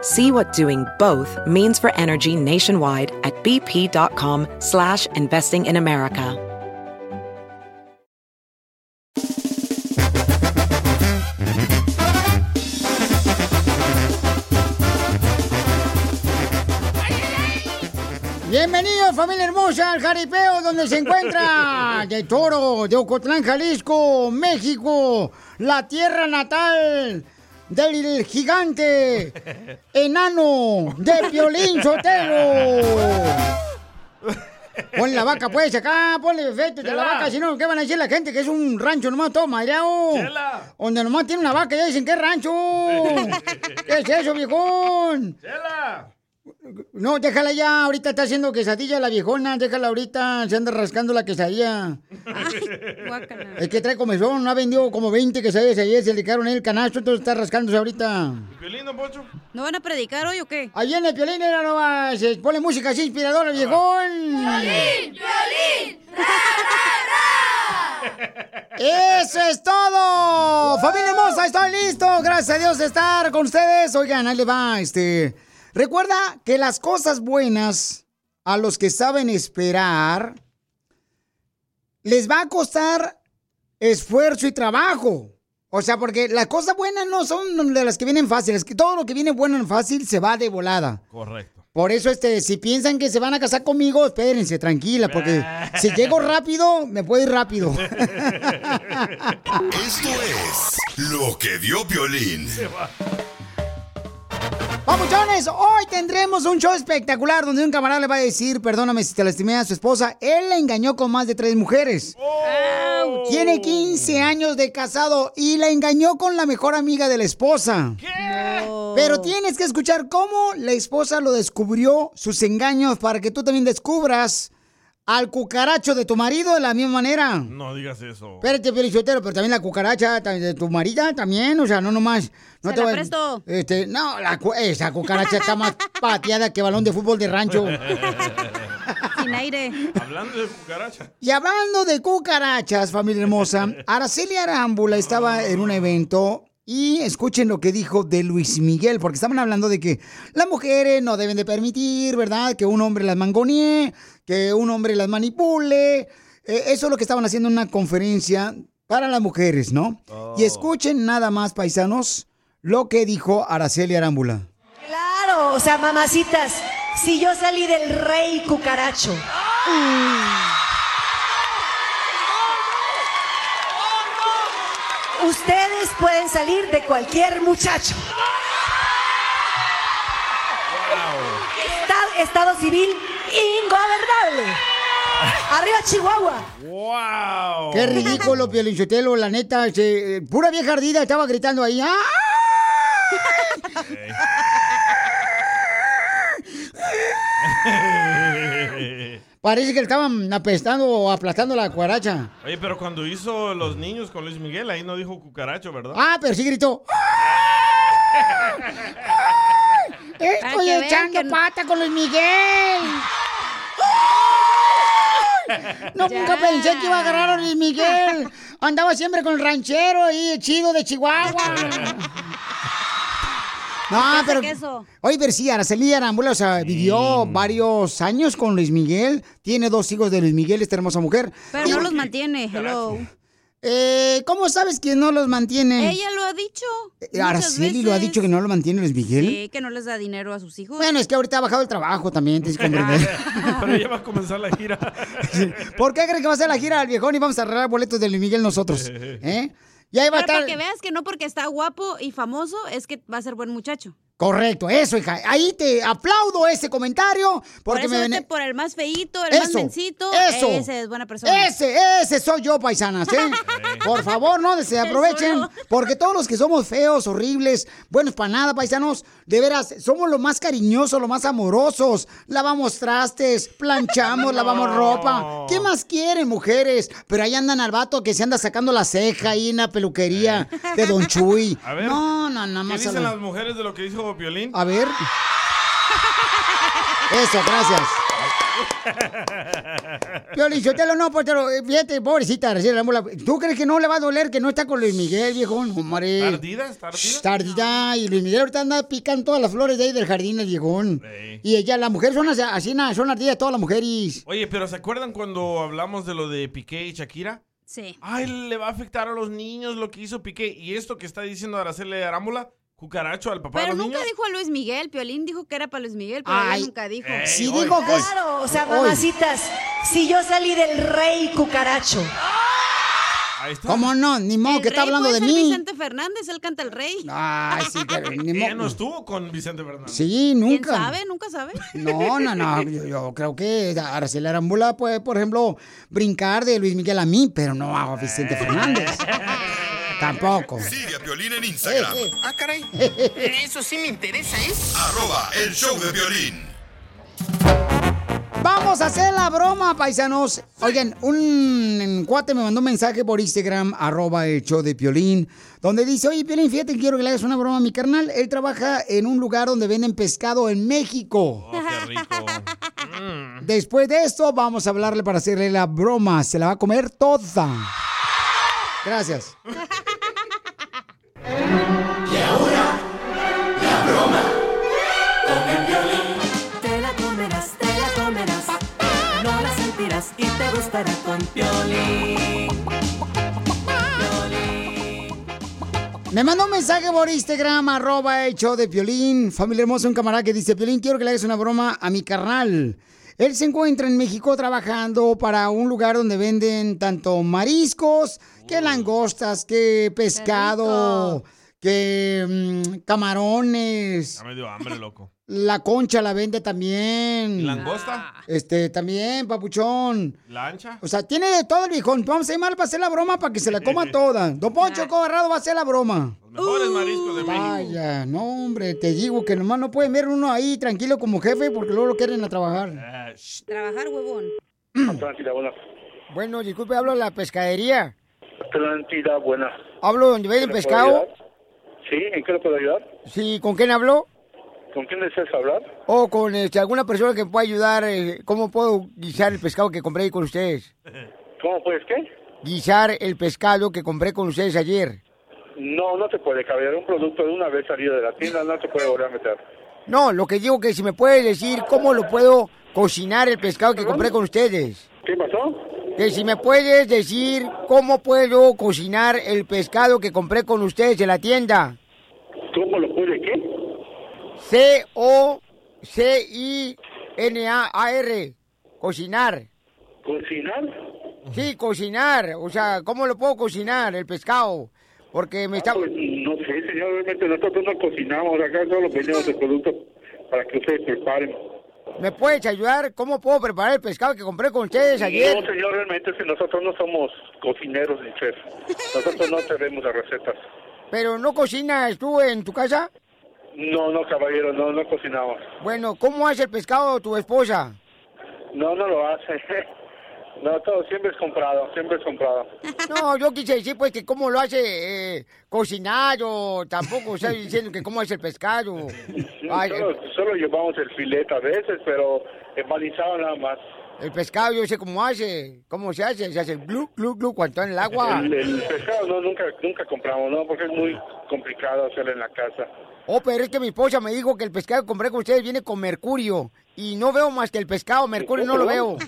See what doing both means for energy nationwide at bp.com slash investing in America. Bienvenidos, familia hermosa, al jaripeo donde se encuentra de Toro, de Ocotlán, Jalisco, México, la tierra natal del gigante enano de Piolín Sotelo. Ponle la vaca, pues, acá, ponle efectos de la vaca, si no, ¿qué van a decir la gente? Que es un rancho nomás todo madreado. Chela. Donde nomás tiene una vaca, ya dicen es rancho. ¿Qué es eso, viejón? ¡Chela! No, déjala ya, ahorita está haciendo quesadilla la viejona, déjala ahorita, se anda rascando la quesadilla. Es que trae comezón, no ha vendido como 20 quesadillas ayer, se le quedaron en el canasto, entonces está rascándose ahorita. ¿Piolín, don Poncho? ¿No van a predicar hoy o qué? Ahí viene el piolín, era no va, se pone música así inspiradora, viejón. ¡Violín! ¡Eso es todo! ¡Familia hermosa, estoy listo! Gracias a Dios de estar con ustedes. Oigan, ahí le va, este... Recuerda que las cosas buenas a los que saben esperar les va a costar esfuerzo y trabajo. O sea, porque las cosas buenas no son de las que vienen fáciles, que todo lo que viene bueno en fácil se va de volada. Correcto. Por eso, este, si piensan que se van a casar conmigo, espérense, tranquila, porque si llego rápido, me puedo ir rápido. Esto es lo que dio Piolín. Papuchones, hoy tendremos un show espectacular donde un camarada le va a decir, perdóname si te lastimé a su esposa, él la engañó con más de tres mujeres. Tiene 15 años de casado y la engañó con la mejor amiga de la esposa. Pero tienes que escuchar cómo la esposa lo descubrió, sus engaños, para que tú también descubras al cucaracho de tu marido de la misma manera. No digas eso. Espérate, Felicitero, pero también la cucaracha de tu marida también, o sea, no nomás. No Se la va- presto. Este, no, la cu- esa cucaracha está más pateada que balón de fútbol de rancho. Sin aire. Hablando de cucaracha. Y hablando de cucarachas, familia hermosa, Araceli Arámbula estaba en un evento y escuchen lo que dijo de Luis Miguel, porque estaban hablando de que las mujeres no deben de permitir, ¿verdad? Que un hombre las mangonee, que un hombre las manipule. Eh, eso es lo que estaban haciendo en una conferencia para las mujeres, ¿no? Y escuchen nada más, paisanos, lo que dijo Araceli Arámbula. Claro, o sea, mamacitas, si yo salí del rey cucaracho. Ustedes pueden salir de cualquier muchacho. Esta- estado civil ingobernable. Arriba Chihuahua. ¡Wow! Qué ridículo, Piolinchotelo, la neta. este, pura vieja ardida estaba gritando ahí. ¡Ah! Parece que le estaban apestando o aplastando la cuaracha. Oye, pero cuando hizo Los Niños con Luis Miguel, ahí no dijo cucaracho, ¿verdad? Ah, pero sí gritó. Estoy echando que- pata con Luis Miguel. No, Ya. nunca pensé que iba a agarrar a Luis Miguel. Andaba siempre con el ranchero ahí, chido de Chihuahua. No, pero. queso. Oye, pero sí, Araceli Arámbula, o sea, vivió varios años con Luis Miguel. Tiene dos hijos de Luis Miguel, esta hermosa mujer. Pero no los mantiene. Hello. Eh, ¿Cómo sabes que no los mantiene? Ella lo ha dicho. Eh, Araceli lo ha dicho que no lo mantiene Luis Miguel. Sí, que no les da dinero a sus hijos. Bueno, es que ahorita ha bajado el trabajo también, tienes que comprender. Pero ya va a comenzar la gira. ¿Por qué creen que va a ser la gira del viejón y vamos a arreglar boletos de Luis Miguel nosotros? ¿Eh? Y ahí va a estar. para que veas que no porque está guapo y famoso es que va a ser buen muchacho. Correcto, eso, hija. Ahí te aplaudo ese comentario Por porque eso me vete por el más feíto, el más mencito. eso. Ese es buena persona. Ese, ese soy yo, paisanas, ¿eh? Por favor, no se aprovechen, porque todos los que somos feos, horribles, buenos para nada, paisanos, de veras, somos los más cariñosos, los más amorosos. Lavamos trastes, planchamos, lavamos ropa. ¿Qué más quieren, mujeres? Pero ahí andan al vato que se anda sacando la ceja ahí en la peluquería de Don Chuy. A ver. No, no, nada ¿Qué más. a dicen la- las mujeres de lo que dijo Violín? A ver. Eso, gracias. Piolín, yo te lo no, pues te lo, eh, fíjate, pobrecita, Araceli Arámbula. ¿Tú crees que no le va a doler que no está con Luis Miguel, viejón? Hombre. ¿Tardida? ¿Tardida? Shh, Tardida. Y Luis Miguel ahorita anda picando todas las flores de ahí del jardín, el viejón. Sí. Y ella, las mujeres son así, son ardidas todas las mujeres. Oye, pero ¿se acuerdan cuando hablamos de lo de Piqué y Shakira? Sí. Ay, le va a afectar a los niños lo que hizo Piqué. Y esto que está diciendo Araceli Arámbula, cucaracho al papá Pero de los nunca niños. dijo a Luis Miguel. Piolín dijo que era para Luis Miguel, pero Ay. ella nunca dijo. Ey, oye, digo que es... Claro, o sea, Hoy. mamacitas, si yo salí del rey cucaracho. Ahí está. ¿Cómo no? Ni modo El que está rey hablando puede de ser mí. Vicente Fernández, él canta el rey. Ay, sí, pero ni Ella no modo. estuvo con Vicente Fernández. Sí, ¿Quién nunca. sabe? Nunca sabe. No, no, no. Yo, yo creo que Araceli Arambula puede, por ejemplo, brincar de Luis Miguel a mí, pero no a Vicente Fernández. Tampoco. Sigue a Piolín en Instagram. Eh, eh. Ah, caray. Eso sí me interesa, ¿eh? Arroba el show de violín. Vamos a hacer la broma, paisanos. Oigan, un cuate me mandó un mensaje por Instagram, arroba el show de Piolín, donde dice, oye, Piolín, fíjate que quiero que le hagas una broma a mi carnal. Él trabaja en un lugar donde venden pescado en México. Oh, qué rico. Después de esto, vamos a hablarle para hacerle la broma. Se la va a comer toda. Gracias. con Piolín. Piolín. Me mandó un mensaje por Instagram, arroba show de Piolín. Familia hermosa, un camarada que dice, Piolín, quiero que le hagas una broma a mi carnal. Él se encuentra en México trabajando para un lugar donde venden tanto mariscos, que langostas, que pescado, que mm, camarones. Ya me dio hambre, loco. La concha la vende también. ¿Y langosta? Este, también, papuchón. ¿La ancha? O sea, tiene de todo el viejón. Vamos a llamar para hacer la broma para que se la coma toda. Don Poncho Cobarrado va a hacer la broma. Los mejores mariscos de México. Vaya, no, hombre, te digo que nomás no pueden ver uno ahí tranquilo como jefe porque luego lo quieren a trabajar. Ah, shh. Trabajar, huevón. Tranquila, buena. Bueno, disculpe, hablo de la pescadería. Tranquila, buena. Hablo donde venden ¿Le puedo pescado. Sí, ¿en qué le puedo ayudar? Sí, ¿con quién hablo? ¿Con quién deseas hablar? O con este, alguna persona que pueda ayudar. eh, ¿Cómo puedo guisar el pescado que compré ahí con ustedes? ¿Cómo puedes qué? Guisar el pescado que compré con ustedes ayer. No, no te puede caber. Un producto de una vez salido de la tienda no te puede volver a meter. No, lo que digo que si me puede decir cómo lo puedo cocinar el pescado que compré con ustedes. ¿Qué pasó? Que si me puedes decir cómo puedo cocinar el pescado que compré con ustedes en la tienda. ¿Cómo lo puede qué? C-O-C-I-N-A-R. Cocinar. ¿Cocinar? Sí, cocinar. O sea, ¿cómo lo puedo cocinar el pescado? Porque me está... Pues, no sé, señor. Realmente nosotros no cocinamos. Acá solo vendemos el producto para que ustedes preparen. ¿Me puedes ayudar? ¿Cómo puedo preparar el pescado que compré con ustedes ayer? No, señor. Realmente que nosotros no somos cocineros ni chefs. Nosotros no tenemos las recetas. ¿Pero no cocinas tú en tu casa? No, no, caballero. No, no cocinamos. Bueno, ¿cómo hace el pescado tu esposa? No, no lo hace. No, todo siempre es comprado, siempre es comprado. No, yo quise decir pues que cómo lo hace eh, cocinar o tampoco estoy diciendo que cómo hace el pescado. Ay, Solo, solo llevamos el filete a veces, pero empanizado nada más. el pescado yo sé cómo hace, cómo se hace, se hace glu, glu, glu cuando está en el agua. El, el pescado no, nunca, nunca compramos, ¿no? Porque es muy complicado hacerlo en la casa. Oh, pero es que mi esposa me dijo que el pescado que compré con ustedes viene con mercurio. Y no veo más que el pescado, mercurio no lo veo.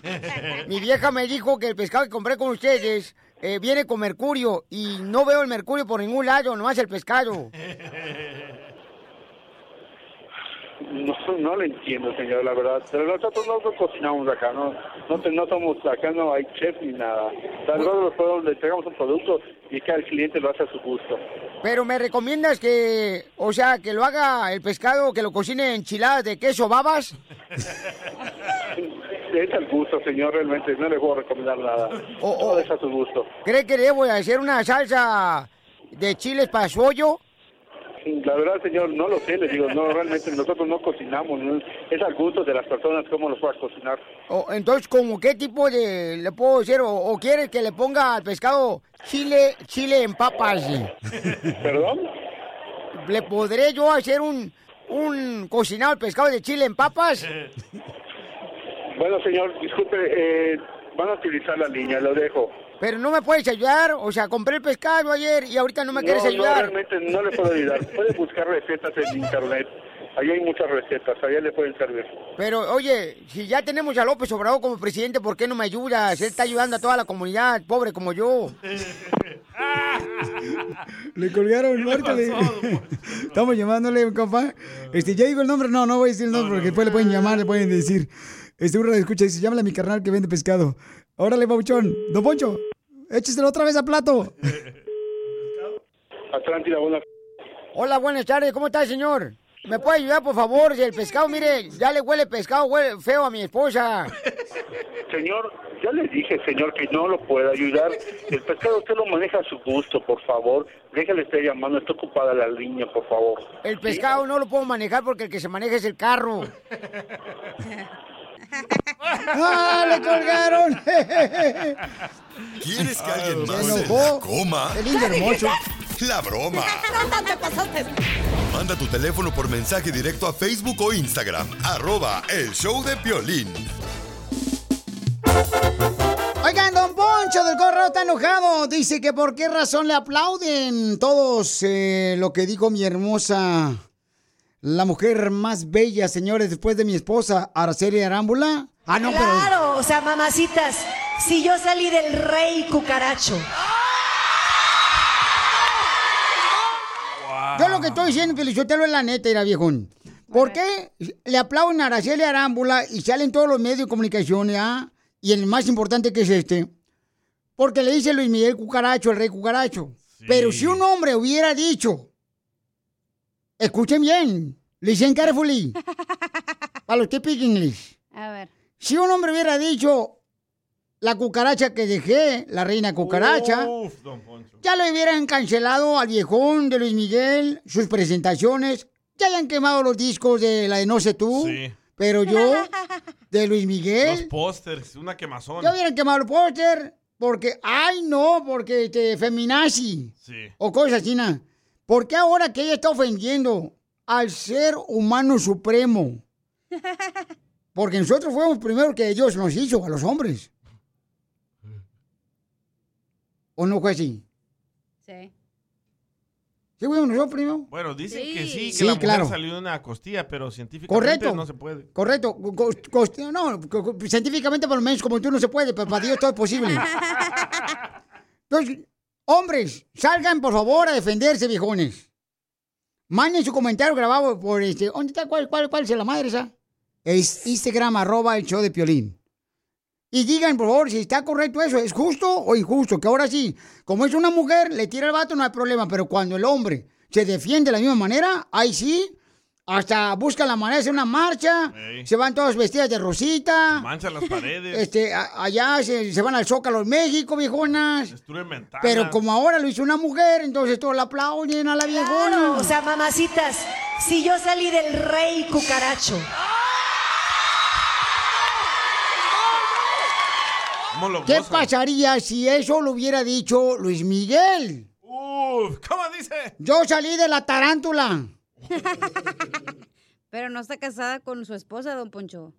Mi vieja me dijo que el pescado que compré con ustedes eh, viene con mercurio y no veo el mercurio por ningún lado, nomás el pescado. No, no le entiendo, señor, la verdad. Pero nosotros no lo cocinamos acá, no, no, te- no somos acá, no hay chef ni nada. Nosotros solo le entregamos un producto y cada cliente lo hace a su gusto. Pero me recomiendas que, o sea, que lo haga el pescado, que lo cocine enchiladas de queso babas. Es al gusto, señor, realmente. No le puedo recomendar nada. Todo es a su gusto. ¿Cree que debo de hacer una salsa de chiles para su hoyo? La verdad, señor, no lo sé, le digo, no, realmente nosotros no cocinamos, ¿no? es al gusto de las personas cómo los a cocinar. O, entonces, ¿como qué tipo de le puedo hacer? ¿O, o quiere que le ponga al pescado chile, chile en papas? ¿Perdón? ¿Le podré yo hacer un, un cocinado al pescado de chile en papas? Bueno, señor, disculpe, eh, van a utilizar la línea, lo dejo. Pero no me puedes ayudar, o sea, compré el pescado ayer y ahorita no me quieres no, ayudar. No, realmente no le puedo ayudar. Puede buscar recetas en internet. Ahí hay muchas recetas, allá le pueden servir. Pero, oye, si ya tenemos a López Obrador como presidente, ¿por qué no me ayudas? Él está ayudando a toda la comunidad, pobre como yo. Le colgaron, márcale. Estamos llamándole, compa. Este, ya digo el nombre, no, no voy a decir el nombre porque después le pueden llamar, le pueden decir. Este, uno escucha y dice, llámale a mi carnal que vende pescado. Órale, Pauchón. Don Poncho, écheselo otra vez a plato. Atlántida, buena. Hola, buenas tardes, ¿cómo está, señor? ¿Me puede ayudar, por favor? Si el pescado, mire, ya le huele pescado, huele feo a mi esposa. Señor, ya le dije, señor, que no lo puede ayudar. El pescado usted lo maneja a su gusto, por favor. Déjale estar llamando, está ocupada la línea, por favor. El pescado no lo puedo manejar porque el que se maneja es el carro. ¡Ah, le colgaron! ¿Quieres que alguien más se la coma? Qué lindo, hermoso. La broma. Manda tu teléfono por mensaje directo a Facebook o Instagram. Arroba el show de Piolín. Oigan, don Poncho del Correo está enojado. Dice que por qué razón le aplauden todos eh, lo que dijo mi hermosa, la mujer más bella, señores, después de mi esposa, Araceli Arámbula. Ah, no, pero... Claro, o sea, mamacitas, si yo salí del rey cucaracho. Yo lo que estoy diciendo, que lo es la neta, era viejón. ¿Por qué le aplauden a Araceli Arámbula y salen todos los medios de comunicación, ya? Y el más importante que es este. Porque le dice Luis Miguel Cucaracho, el rey Cucaracho. Pero si un hombre hubiera dicho, escuchen bien, listen carefully, para los que speak English. A ver. Si un hombre hubiera dicho, la cucaracha que dejé, la reina cucaracha, Uf, don Poncho. ya lo hubieran cancelado al viejón de Luis Miguel, sus presentaciones, ya hayan quemado los discos de la de No sé tú, Sí. pero yo, de Luis Los Miguel, pósters, una quemazón. ya hubieran quemado el póster, porque, ay no, porque este, feminazi, Sí. o cosas así. ¿Por qué ahora que ella está ofendiendo al ser humano supremo? Porque nosotros fuimos primero que Dios nos hizo a los hombres. ¿O no fue así? Sí. ¿Sí fuimos nosotros primero? Bueno, dicen que sí, que Sí, la mujer claro. salió de una costilla, pero científicamente Correcto. no se puede. Correcto. Co- co- cost- no, co- científicamente por lo menos como tú no se puede, pero para Dios todo es posible. Entonces, hombres, salgan por favor a defenderse, viejones. Manden su comentario grabado por este. ¿Dónde está? ¿Cuál, cuál, cuál es la madre esa? Es Instagram, arroba el show de Piolín. Y digan, por favor, si está correcto eso, ¿es justo o injusto? Que ahora sí, como es una mujer, le tira el vato, no hay problema, pero cuando el hombre se defiende de la misma manera, ahí sí, hasta buscan la manera de hacer una marcha, Ey. se van todas vestidas de rosita, Manchan las paredes, este, a- allá se, se van al Zócalo en México, viejonas. Pero como ahora lo hizo una mujer, entonces todos la aplauden a la viejona. Claro, o sea, mamacitas, si yo salí del rey cucaracho. ¿Cómo lo ¿Qué pasaría si eso lo hubiera dicho Luis Miguel? Uf, ¿cómo dice? Yo salí de la tarántula. Pero no está casada con su esposa, don Poncho.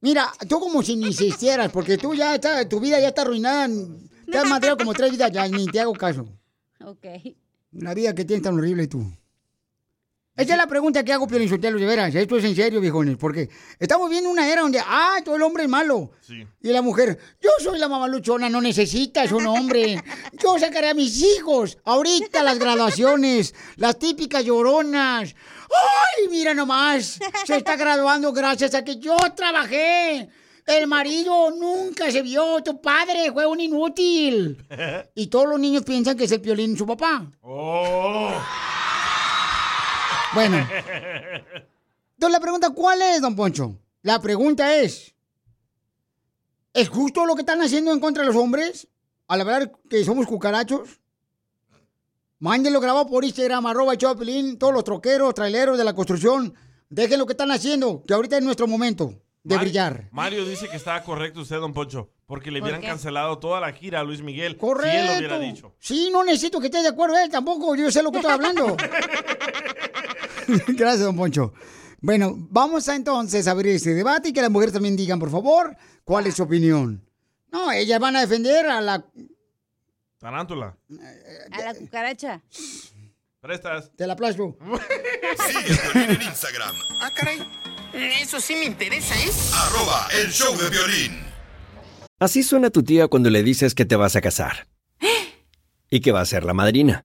Mira, tú como si ni insistieras, porque tú ya está, tu vida ya está arruinada. Te has madreado como tres vidas, ya ni te hago caso. Ok. La vida que tienes tan horrible tú. Esa es la pregunta que hago, Piolín Sotelo, de veras. Esto es en serio, viejones. Porque estamos viendo una era donde, ah, todo el hombre es malo. Y la mujer, yo soy la mamaluchona, no necesitas un hombre. Yo sacaré a mis hijos ahorita las graduaciones, las típicas lloronas. ¡Ay, mira nomás! Se está graduando gracias a que yo trabajé. El marido nunca se vio, tu padre fue un inútil. Y todos los niños piensan que es el Piolín su papá. Oh. Bueno. Entonces la pregunta, ¿cuál es, don Poncho? La pregunta es, ¿es justo lo que están haciendo en contra de los hombres? Al hablar que somos cucarachos. Mándenlo grabado por Instagram, arroba Piolín, todos los troqueros, traileros de la construcción. Dejen lo que están haciendo, que ahorita es nuestro momento de Mar- brillar. Mario dice que estaba correcto usted, don Poncho, porque le ¿Por hubieran qué? cancelado toda la gira a Luis Miguel. Correcto. Si él lo hubiera dicho. Sí, no necesito que esté de acuerdo él tampoco. Yo sé lo que estoy hablando. Gracias, don Poncho. Bueno, vamos a entonces a abrir este debate y que las mujeres también digan, por favor, cuál es su opinión. No, ellas van a defender a la... Tarántula. A la cucaracha. Prestas. Te la aplauso. Sigue a Piolín en Instagram. Ah, caray. Eso sí me interesa, ¿eh? Arroba el show de violín. Así suena tu tía cuando le dices que te vas a casar. Y que va a ser la madrina.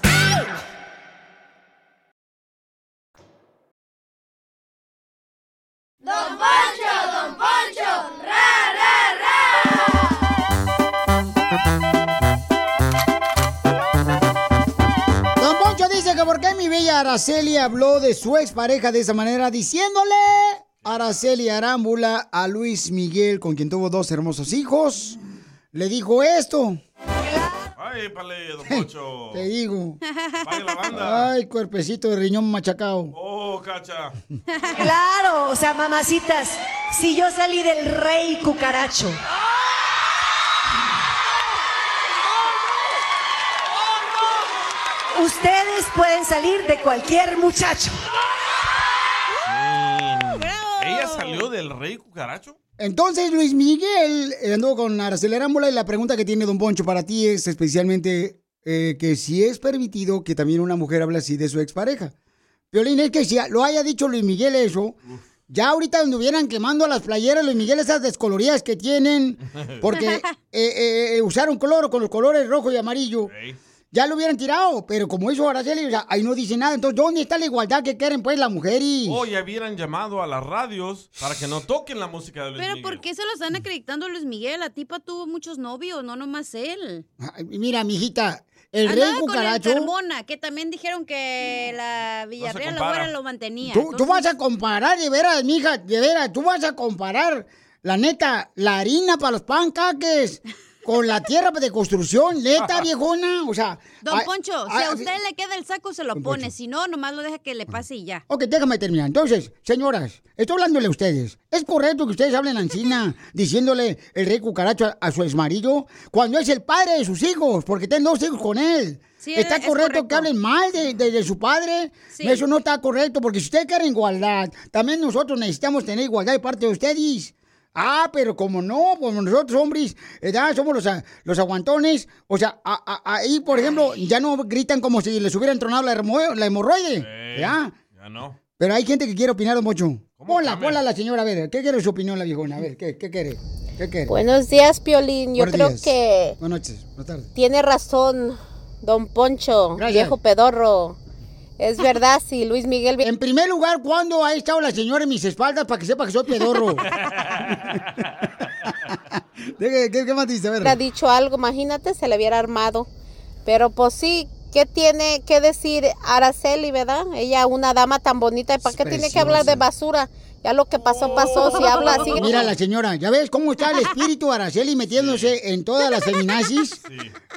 Bella Araceli habló de su expareja de esa manera, diciéndole Araceli Arámbula a Luis Miguel, con quien tuvo dos hermosos hijos. Le dijo esto. Ay, pale, don Poncho. Te digo. Vaya la banda. Ay, cuerpecito de riñón machacao. Oh, cacha. Claro, o sea, mamacitas, si yo salí del rey cucaracho. Ustedes pueden salir de cualquier muchacho. ¿Ella salió del rey cucaracho? Entonces, Luis Miguel eh, andó con Araceli Arámbula y la pregunta que tiene Don Poncho para ti es especialmente eh, que si es permitido que también una mujer hable así de su expareja. Violín, es que si lo haya dicho Luis Miguel eso, ya ahorita anduvieran quemando a las playeras Luis Miguel esas descoloridas que tienen, porque eh, eh, eh, usaron cloro con los colores rojo y amarillo. Ya lo hubieran tirado, pero como hizo Araceli, o sea, ahí no dice nada. Entonces, ¿dónde está la igualdad que quieren, pues, la mujer y...? O ya hubieran llamado a las radios para que no toquen la música de Luis Pero Miguel. ¿por qué se lo están acreditando a Luis Miguel? La tipa tuvo muchos novios, no nomás él. Ay, Mira, mijita, el Andaba rey con cucaracho... el Carmona, que también dijeron que la Villarreal la compara. güera lo mantenía. Tú, tú vas a comparar, de veras, mija, de veras, tú vas a comparar, la neta, la harina para los pancaques con la tierra de construcción, neta, viejona, o sea... Don ay, Poncho, si a usted le queda el saco, se lo pone. Si no, nomás lo deja que le pase y ya. Ok, déjame terminar. Entonces, señoras, estoy hablándole a ustedes. ¿Es correcto que ustedes hablen encina diciéndole el rey cucaracho a, a su exmarido cuando es el padre de sus hijos? Porque tienen dos hijos con él. Sí, ¿Está es correcto, correcto. que hablen mal de, de- de su padre? Sí. Eso no está correcto, porque si ustedes quieren igualdad, también nosotros necesitamos tener igualdad de parte de ustedes. Ah, pero como no, como nosotros hombres, ¿verdad? somos los, a- los aguantones. O sea, a- a- ahí, por ejemplo, ya no gritan como si les hubieran tronado la, la hemorroide. Eh, ¿Ya? Ya no. Pero hay gente que quiere opinar, don Mocho. Ponla, cambia? ponla a la señora, a ver, ¿qué quiere su opinión la viejona? A ver, ¿qué, qué quiere? ¿Qué quiere? Buenos días, Piolín. Yo Buenos creo días. que Buenas noches, buenas tardes. tiene razón Don Poncho, Gracias. viejo pedorro. Es verdad, si Luis Miguel... En primer lugar, ¿cuándo ha estado la señora en mis espaldas para que sepa que soy pedorro? ¿Qué, qué, qué más dice? A ver. hubiera dicho algo, imagínate, se le hubiera armado. Pero pues sí, ¿qué tiene que decir Araceli, verdad? Ella, una dama tan bonita, ¿y para qué tiene que hablar de basura? Ya lo que pasó, pasó. Si habla así... Mira la señora, ¿ya ves cómo está el espíritu Araceli metiéndose en todas las feminazis?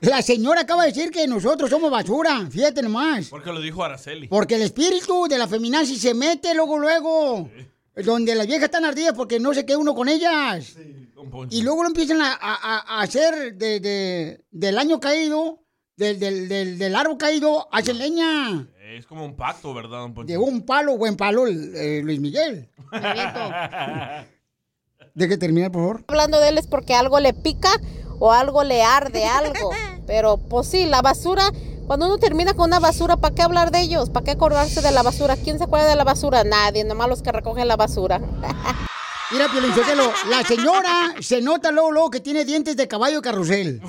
La señora acaba de decir que nosotros somos basura, fíjate nomás. Porque lo dijo Araceli. Porque el espíritu de la feminazi se mete luego, luego. Donde las viejas están ardidas porque no se queda uno con ellas. Y luego lo empiezan a, a- a hacer de, de- del año caído, del, del, del, del árbol caído, hacen leña. Es como un pacto, ¿verdad, don Poncho? Llegó un palo, buen palo, eh, Luis Miguel. Deje terminar, por favor. hablando de él es porque algo le pica o algo le arde, algo. Pero pues sí, la basura, cuando uno termina con una basura, ¿para qué hablar de ellos? ¿Para qué acordarse de la basura? ¿Quién se acuerda de la basura? Nadie, nomás los que recogen la basura. Mira, Piolín Sotelo, la señora se nota luego, luego que tiene dientes de caballo carrusel.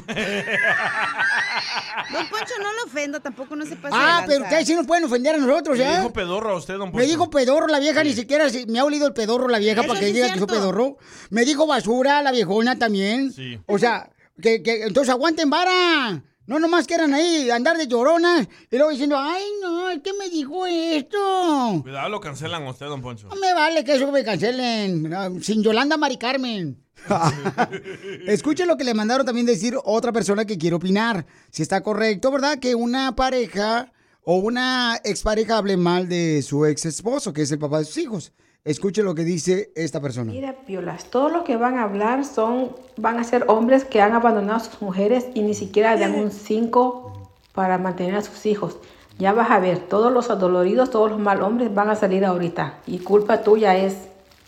Don Poncho, no lo ofenda, tampoco no se pasa Ah, pero ustedes sí nos pueden ofender a nosotros, Le ¿ya? dijo pedorro a usted, don Poncho. Me dijo pedorro la vieja, ni siquiera me ha olido el pedorro la vieja Eso para que diga que soy cierto. pedorro. Me dijo basura la viejona también. Sí. O sea, que, que entonces aguanten vara. No nomás quieran ahí andar de lloronas y luego diciendo, ay no, ¿qué me dijo esto? Cuidado, lo cancelan a usted, don Poncho. No me vale que eso me cancelen. Ah, Sin Yolanda Mari Carmen. Escuchen lo que le mandaron también decir otra persona que quiere opinar. Si está correcto, ¿verdad? Que una pareja o una expareja hable mal de su ex esposo, que es el papá de sus hijos. Escuchen lo que dice esta persona. Mira, Piolas, todo lo que van a hablar son, van a ser hombres que han abandonado a sus mujeres y ni siquiera dan un 5 para mantener a sus hijos. Ya vas a ver, todos los adoloridos, todos los mal hombres van a salir ahorita. Y culpa tuya es,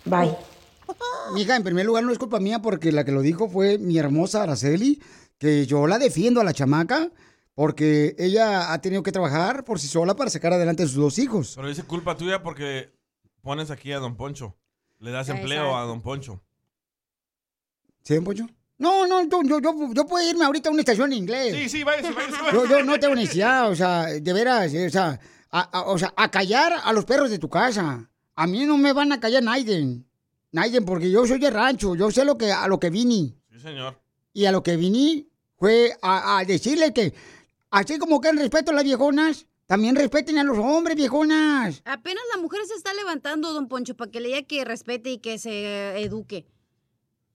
bye. Mija, en primer lugar no es culpa mía porque la que lo dijo fue mi hermosa Araceli, que yo la defiendo a la chamaca porque ella ha tenido que trabajar por sí sola para sacar adelante a sus dos hijos. Pero dice culpa tuya porque pones aquí a don Poncho. Le das Exacto. empleo a don Poncho. ¿Sí, don Poncho? No, no, yo, yo, yo, yo puedo irme ahorita a una estación en inglés. Sí, sí, váyase, váyase. Yo, yo no tengo necesidad, o sea, de veras, eh, o sea, a, a- o sea, a callar a los perros de tu casa. A mí no me van a callar Naiden. Naiden, porque yo soy de rancho, yo sé lo que, a lo que vine. Sí, señor. Y a lo que vine fue a, a decirle que, así como que respeto a las viejonas, también respeten a los hombres, viejonas. Apenas la mujer se está levantando, don Poncho, para que le diga que respete y que se eduque.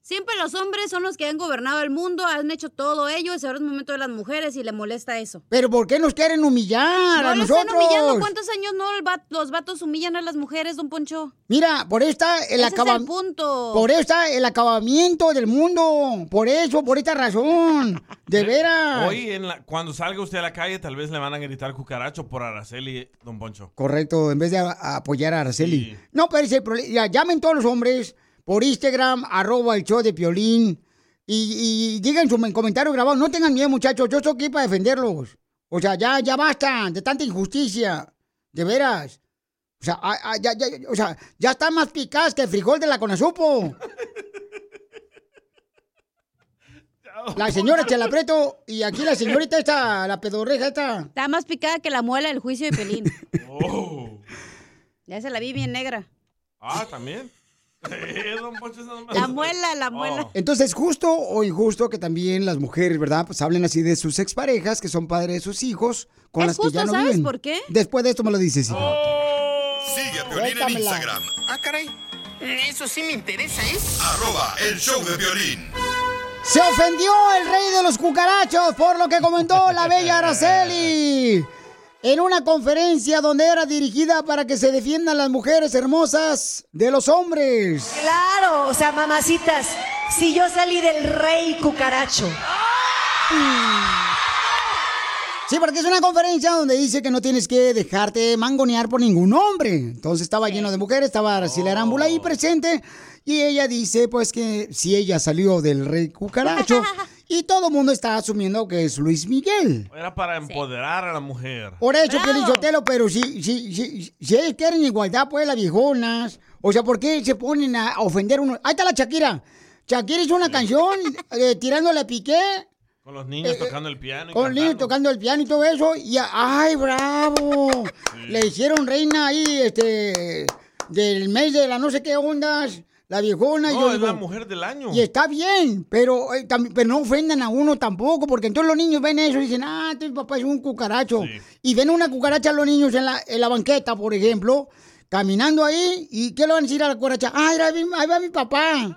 Siempre los hombres son los que han gobernado el mundo, han hecho todo ellos, y ahora es momento de las mujeres y le molesta eso. Pero ¿por qué nos quieren humillar No a nosotros? están humillando. ¿Cuántos años no el va- los vatos humillan a las mujeres, don Poncho? Mira, por esta el Ese es acaba- el punto. Por esta el acabamiento del mundo. Por eso, por esta razón. De veras. Hoy, en la- cuando salga usted a la calle, tal vez le van a gritar cucaracho por Araceli, don Poncho. Correcto, en vez de a- a apoyar a Araceli. No, pero ese problema. Ya, llamen todos los hombres por Instagram, arroba el show de Piolín. Y, y digan su comentario grabado. No tengan miedo, muchachos. Yo estoy aquí para defenderlos. O sea, ya, ya basta de tanta injusticia. De veras. O sea, a- a- ya, ya, o sea, ya está más picaz que el frijol de la Conazupo. La señora Chelapreto y aquí la señorita esta, la pedorreja esta. Está más picada que la muela del juicio de Pelín. Oh. ya se la vi bien negra. Ah, también. La muela, la muela. Entonces, ¿es justo o injusto que también las mujeres, verdad, pues hablen así de sus exparejas, que son padres de sus hijos, con Es las que ya no ¿sabes viven? por qué? Después de esto me lo dices, hijo. Sigue a Piolín en. Instagram, Ah, caray. Eso sí me interesa, ¿eh? arroba el show de violín. Se ofendió el rey de los cucarachos por lo que comentó la bella Araceli. En una conferencia donde era dirigida para que se defiendan las mujeres hermosas de los hombres. Claro, o sea, mamacitas, si yo salí del rey cucaracho. Sí, porque es una conferencia donde dice que no tienes que dejarte mangonear por ningún hombre. Entonces estaba lleno de mujeres, estaba Araceli Arámbula ahí presente. Y ella dice, pues, que si ella salió del rey cucaracho. y todo el mundo está asumiendo que es Luis Miguel. Era para empoderar a la mujer. Por eso, Piolín Sotelo, pero si, si, si, si ellos quieren igualdad, pues, las viejonas. O sea, ¿por qué se ponen a ofender a uno? Ahí está la Shakira. Shakira hizo una canción eh, tirándole a Piqué. Con los niños tocando el piano. y Eh, Con los niños tocando el piano y todo eso. Y, a- ¡ay, bravo! Le hicieron reina ahí, este, del mes de la no sé qué ondas, la viejona. y No, yo es digo, la mujer del año. y está bien, pero, eh, tam- pero no ofendan a uno tampoco, porque entonces los niños ven eso y dicen, ah, tu papá es un cucaracho. Y ven una cucaracha los niños en la, en la banqueta, por ejemplo, caminando ahí, ¿y qué le van a decir a la cucaracha? ¡Ay, ahí va, ahí va mi papá!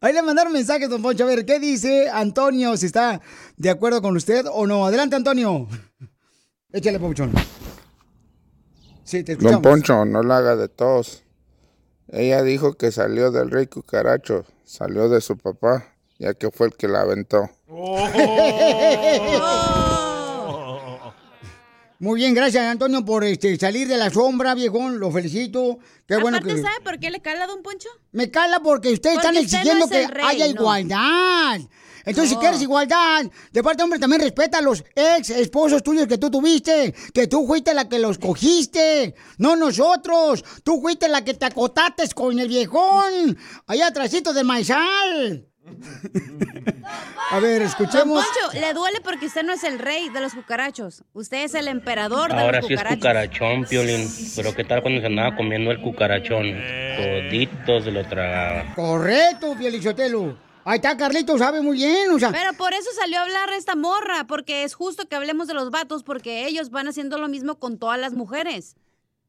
Ahí le mandaron mensajes, don Poncho. A ver, ¿qué dice Antonio? Si está de acuerdo con usted o no. Adelante, Antonio. Échale, Pauchón. Sí, te Don. Poncho, no la haga de tos. Ella dijo que salió del rey cucaracho, salió de su papá, ya que fue el que la aventó. Muy bien, gracias, Antonio, por este, salir de la sombra, viejón. Lo felicito. Qué bueno Aparte, que... ¿sabe por qué le cala a Don Poncho? Me cala porque ustedes Porque están usted exigiendo no es el que rey, haya no. Entonces, si quieres igualdad, de parte de hombre también respeta a los ex esposos tuyos que tú tuviste, que tú fuiste la que los cogiste, no nosotros. Tú fuiste la que te acotates con el viejón, allá atrásito del maizal. a ver, Don escuchemos. Poncho, le duele porque usted no es el rey de los cucarachos. Usted es el emperador de Ahora los sí es cucarachos. cucarachón, Piolín. Pero ¿qué tal cuando se andaba comiendo el cucarachón? Todito se lo tragaba. Correcto, Pielichotelo. Ahí está, Carlito, sabe muy bien, o sea. Pero por eso salió a hablar esta morra, porque es justo que hablemos de los vatos, porque ellos van haciendo lo mismo con todas las mujeres.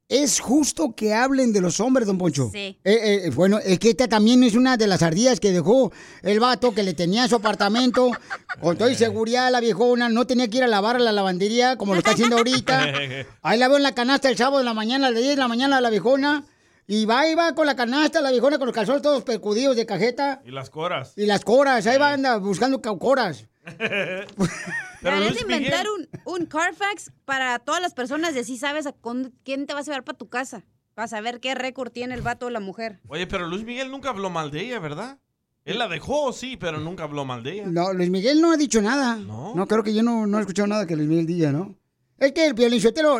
Es justo que hablen de los hombres, don Poncho. Sí. Eh, eh, bueno, es que esta también es una de las ardillas que dejó el vato que le tenía en su apartamento. Con toda seguridad, la viejona no tenía que ir a lavar a la lavandería como lo está haciendo ahorita. Ahí la veo en la canasta el sábado de la mañana, a las 10 de la mañana, la viejona. Y va y va con la canasta, la viejona con los calzones todos percudidos de cajeta. Y las coras. Y las coras, ahí va anda buscando ca- coras. Deberías Luis inventar un, un Carfax para todas las personas y así sabes a con quién te vas a llevar para tu casa. Para saber qué récord tiene el vato o la mujer. Oye, pero Luis Miguel nunca habló mal de ella, ¿verdad? Él la dejó, sí, pero nunca habló mal de ella. No, Luis Miguel no ha dicho nada. No, creo que yo no, no he escuchado nada que Luis Miguel diga, ¿no? Es que el violinchotero...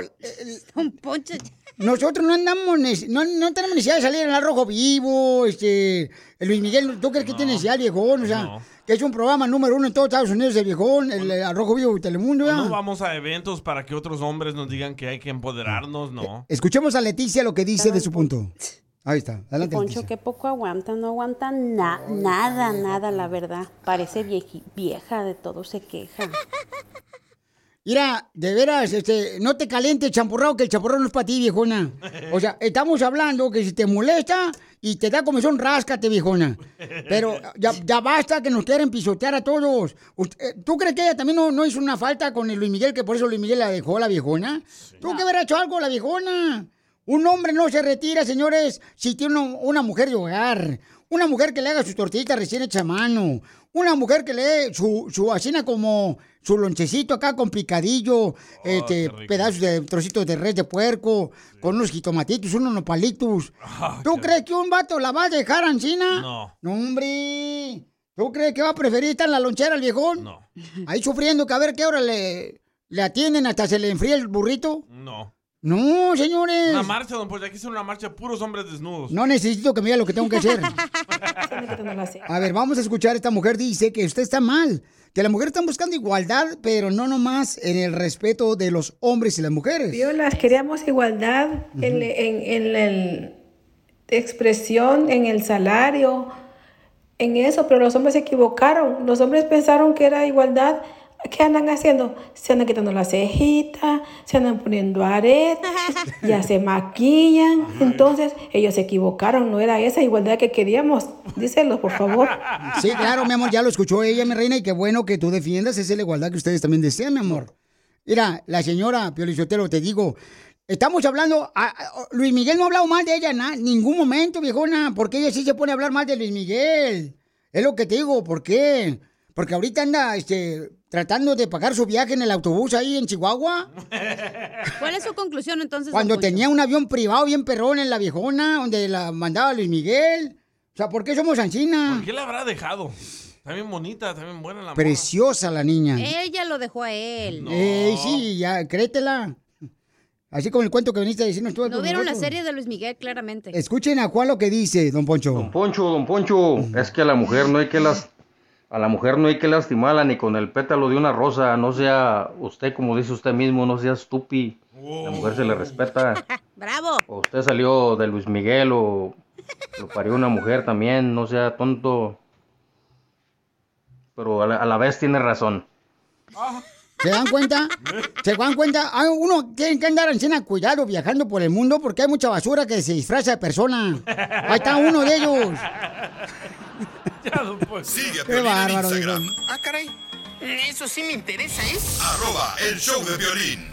Un poncho. Nosotros no andamos, no, no tenemos necesidad de salir en el rojo vivo, este... Luis Miguel, ¿tú crees que tiene necesidad, viejón? O sea, que es un programa número uno en todos Estados Unidos, el viejón, el, el Rojo Vivo de Telemundo, No ¿ya? vamos a eventos para que otros hombres nos digan que hay que empoderarnos, no. Escuchemos a Leticia lo que dice de su punto. Ahí está, adelante, Poncho, qué poco aguanta, no aguanta na- nada, nada, la verdad. Parece vieji- vieja, de todo se queja. Mira, de veras, este, no te calientes, champurrado, que el champurrado no es para ti, viejona. O sea, estamos hablando que si te molesta y te da comezón, ráscate, viejona. Pero ya, ya basta que nos quieren pisotear a todos. Eh, ¿Tú crees que ella también no, no hizo una falta con el Luis Miguel, que por eso Luis Miguel la dejó, la viejona? ¿Tú que haber hecho algo, la viejona? Un hombre no se retira, señores, si tiene una, una mujer de hogar. Una mujer que le haga sus tortillitas recién hechas a mano. Una mujer que le dé su, su asina como su lonchecito acá con picadillo, este, pedazos de trocitos de res de puerco, con unos jitomatitos, unos nopalitos. ¿Tú crees que un vato la va a dejar ancina? No. No, hombre. ¿Tú crees que va a preferir estar en la lonchera el viejón? No. Ahí sufriendo que a ver qué hora le, le atienden hasta se le enfría el burrito. No. No, señores. Una marcha, don Poncho. Que hacer una marcha de puros hombres desnudos. No necesito que me diga lo que tengo que hacer. A ver, vamos a escuchar. Esta mujer dice que usted está mal. Que las mujeres están buscando igualdad, pero no nomás en el respeto de los hombres y las mujeres. Violas, queríamos igualdad en, en, en la expresión, en el salario, en eso, pero los hombres se equivocaron. Los hombres pensaron que era igualdad. ¿Qué andan haciendo? Se andan quitando las cejitas, se andan poniendo aretes, ya se maquillan. Entonces, ellos se equivocaron, no era esa igualdad que queríamos. Díselo, por favor. Sí, claro, mi amor, ya lo escuchó ella, mi reina, y qué bueno que tú defiendas esa es la igualdad que ustedes también desean, mi amor. Mira, la señora Piolichotelo, te digo, estamos hablando, a- a- Luis Miguel no ha hablado mal de ella en ningún momento, viejona, porque ella sí se pone a hablar mal de Luis Miguel. Es lo que te digo, ¿por qué? Porque ahorita anda este, tratando de pagar su viaje en el autobús ahí en Chihuahua. ¿Cuál es su conclusión entonces? Cuando tenía un avión privado bien perrón en la viejona, donde la mandaba Luis Miguel. O sea, ¿por qué somos ancina? ¿Por qué la habrá dejado? Está bien bonita, está bien buena la. Preciosa la niña. Ella lo dejó a él. Eh, sí, ya, créetela. Así como el cuento que viniste a decirnos tú. No vieron la serie de Luis Miguel, claramente. Escuchen a Juan lo que dice, don Poncho. Don Poncho, don Poncho, es que a la mujer no hay que las a la mujer no hay que lastimarla ni con el pétalo de una rosa, no sea usted como dice usted mismo, no sea estúpido. La mujer se le respeta. ¡Bravo! O usted salió de Luis Miguel o lo parió una mujer también, no sea tonto. Pero a la, a la vez tiene razón. ¿Se dan cuenta? ¿Se dan cuenta? Hay uno tiene que andar en cena cuidado viajando por el mundo porque hay mucha basura que se disfraza de persona. Ahí está uno de ellos. Sigue a Qué Piolín en bárbaro, Instagram. digo. Ah, caray. Eso sí me interesa, ¿eh? Arroba el show de violín.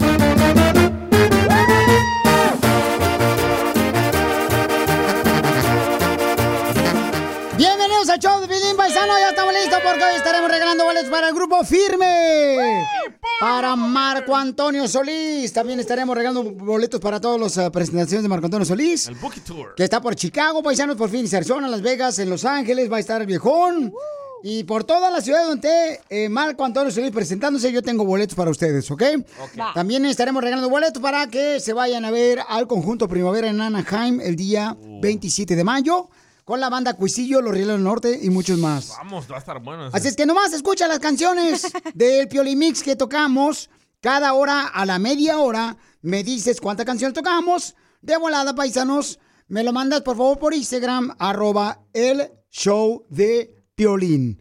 Bienvenidos al show de Pilín Paisano. Ya estamos listos porque hoy estaremos regalando boletos para el grupo Firme. Para Marco Antonio Solís. También estaremos regalando boletos para todas las eh, presentaciones de Marco Antonio Solís. El Bookie Tour. Que está por Chicago, Paisanos por fin, Arizona, Las Vegas, en Los Ángeles, va a estar el viejón. Y por toda la ciudad donde eh, Marco Antonio Solís presentándose, yo tengo boletos para ustedes, ¿ok? Va. También estaremos regalando boletos para que se vayan a ver al conjunto Primavera en Anaheim el día 27 de mayo con la banda Cuisillo, Los Rieles del Norte y muchos más. Vamos, va a estar bueno. Así es que nomás escucha las canciones del Piolimix que tocamos cada hora a la media hora. Me dices cuántas canciones tocamos. De volada, paisanos. Me lo mandas por favor por Instagram, arroba el show de Piolín.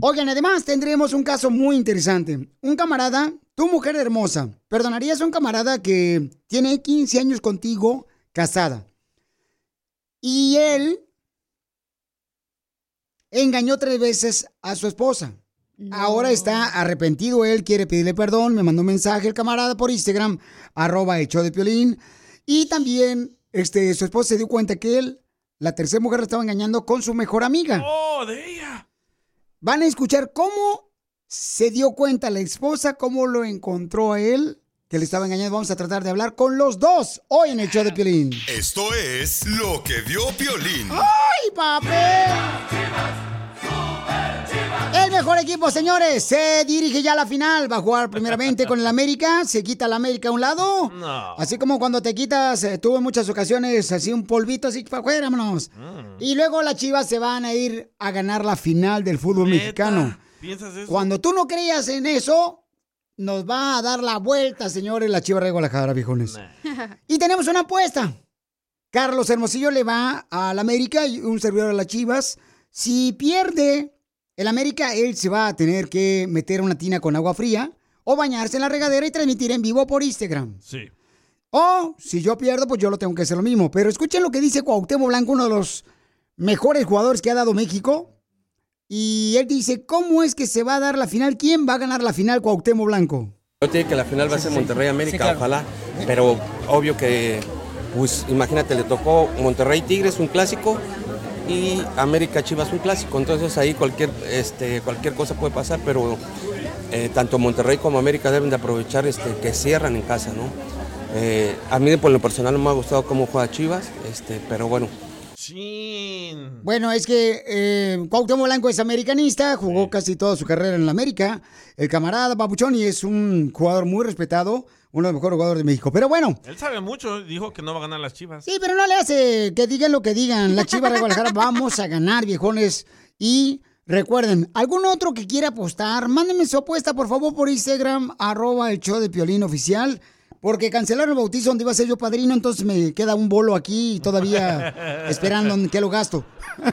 Oigan, además tendremos un caso muy interesante. Un camarada, tu mujer hermosa, perdonarías a un camarada que tiene 15 años contigo, casada. Y él engañó tres veces a su esposa. Ahora está arrepentido él, quiere pedirle perdón, me mandó un mensaje el camarada por Instagram, arroba show de Piolín. Y también este, su esposa se dio cuenta que él, la tercera mujer, la estaba engañando con su mejor amiga. ¡Oh, de ella! Van a escuchar cómo se dio cuenta la esposa, cómo lo encontró a él, que le estaba engañando. Vamos a tratar de hablar con los dos hoy en el show de Piolín. Esto es lo que vio Piolín. ¡Ay, papi! El mejor equipo, señores, se dirige ya a la final. Va a jugar primeramente con el América. Se quita el América a un lado. No. Así como cuando te quitas, eh, tuve en muchas ocasiones así un polvito así para afuera, vámonos. Y luego las chivas se van a ir a ganar la final del fútbol mexicano. ¿Piensas eso? Cuando tú no creías en eso, nos va a dar la vuelta, señores, la chiva de Guadalajara, viejones. Y tenemos una apuesta. Carlos Hermosillo le va al América y un servidor a las Chivas. Si pierde el América, él se va a tener que meter una tina con agua fría o bañarse en la regadera y transmitir en vivo por Instagram. Sí. O si yo pierdo, pues yo lo tengo que hacer lo mismo. Pero escuchen lo que dice Cuauhtémoc Blanco, uno de los mejores jugadores que ha dado México. Y él dice, ¿cómo es que se va a dar la final? ¿Quién va a ganar la final, Cuauhtémoc Blanco? Yo te digo que la final va a ser Monterrey América, ojalá, pero obvio que, pues imagínate, le tocó Monterrey Tigres, un clásico, y América Chivas, un clásico, entonces ahí cualquier, este, cualquier cosa puede pasar, pero eh, tanto Monterrey como América deben de aprovechar este, que cierran en casa, ¿no? Eh, a mí por lo personal no me ha gustado cómo juega Chivas, este, pero bueno, Bueno, es que eh, Cuauhtémoc Blanco es americanista, jugó casi toda su carrera en la América. El camarada Papuchón y es un jugador muy respetado, uno de los mejores jugadores de México. Pero bueno, Él sabe mucho, dijo que no va a ganar las chivas. sí, pero no le hace que digan lo que digan. La Chivas de Guadalajara vamos a ganar, viejones. Y recuerden, ¿algún otro que quiera apostar? Mándenme su apuesta, por favor, por Instagram, arroba el show de Piolín Oficial. Porque cancelaron el bautizo donde iba a ser yo padrino, entonces me queda un bolo aquí todavía esperando en qué lo gasto.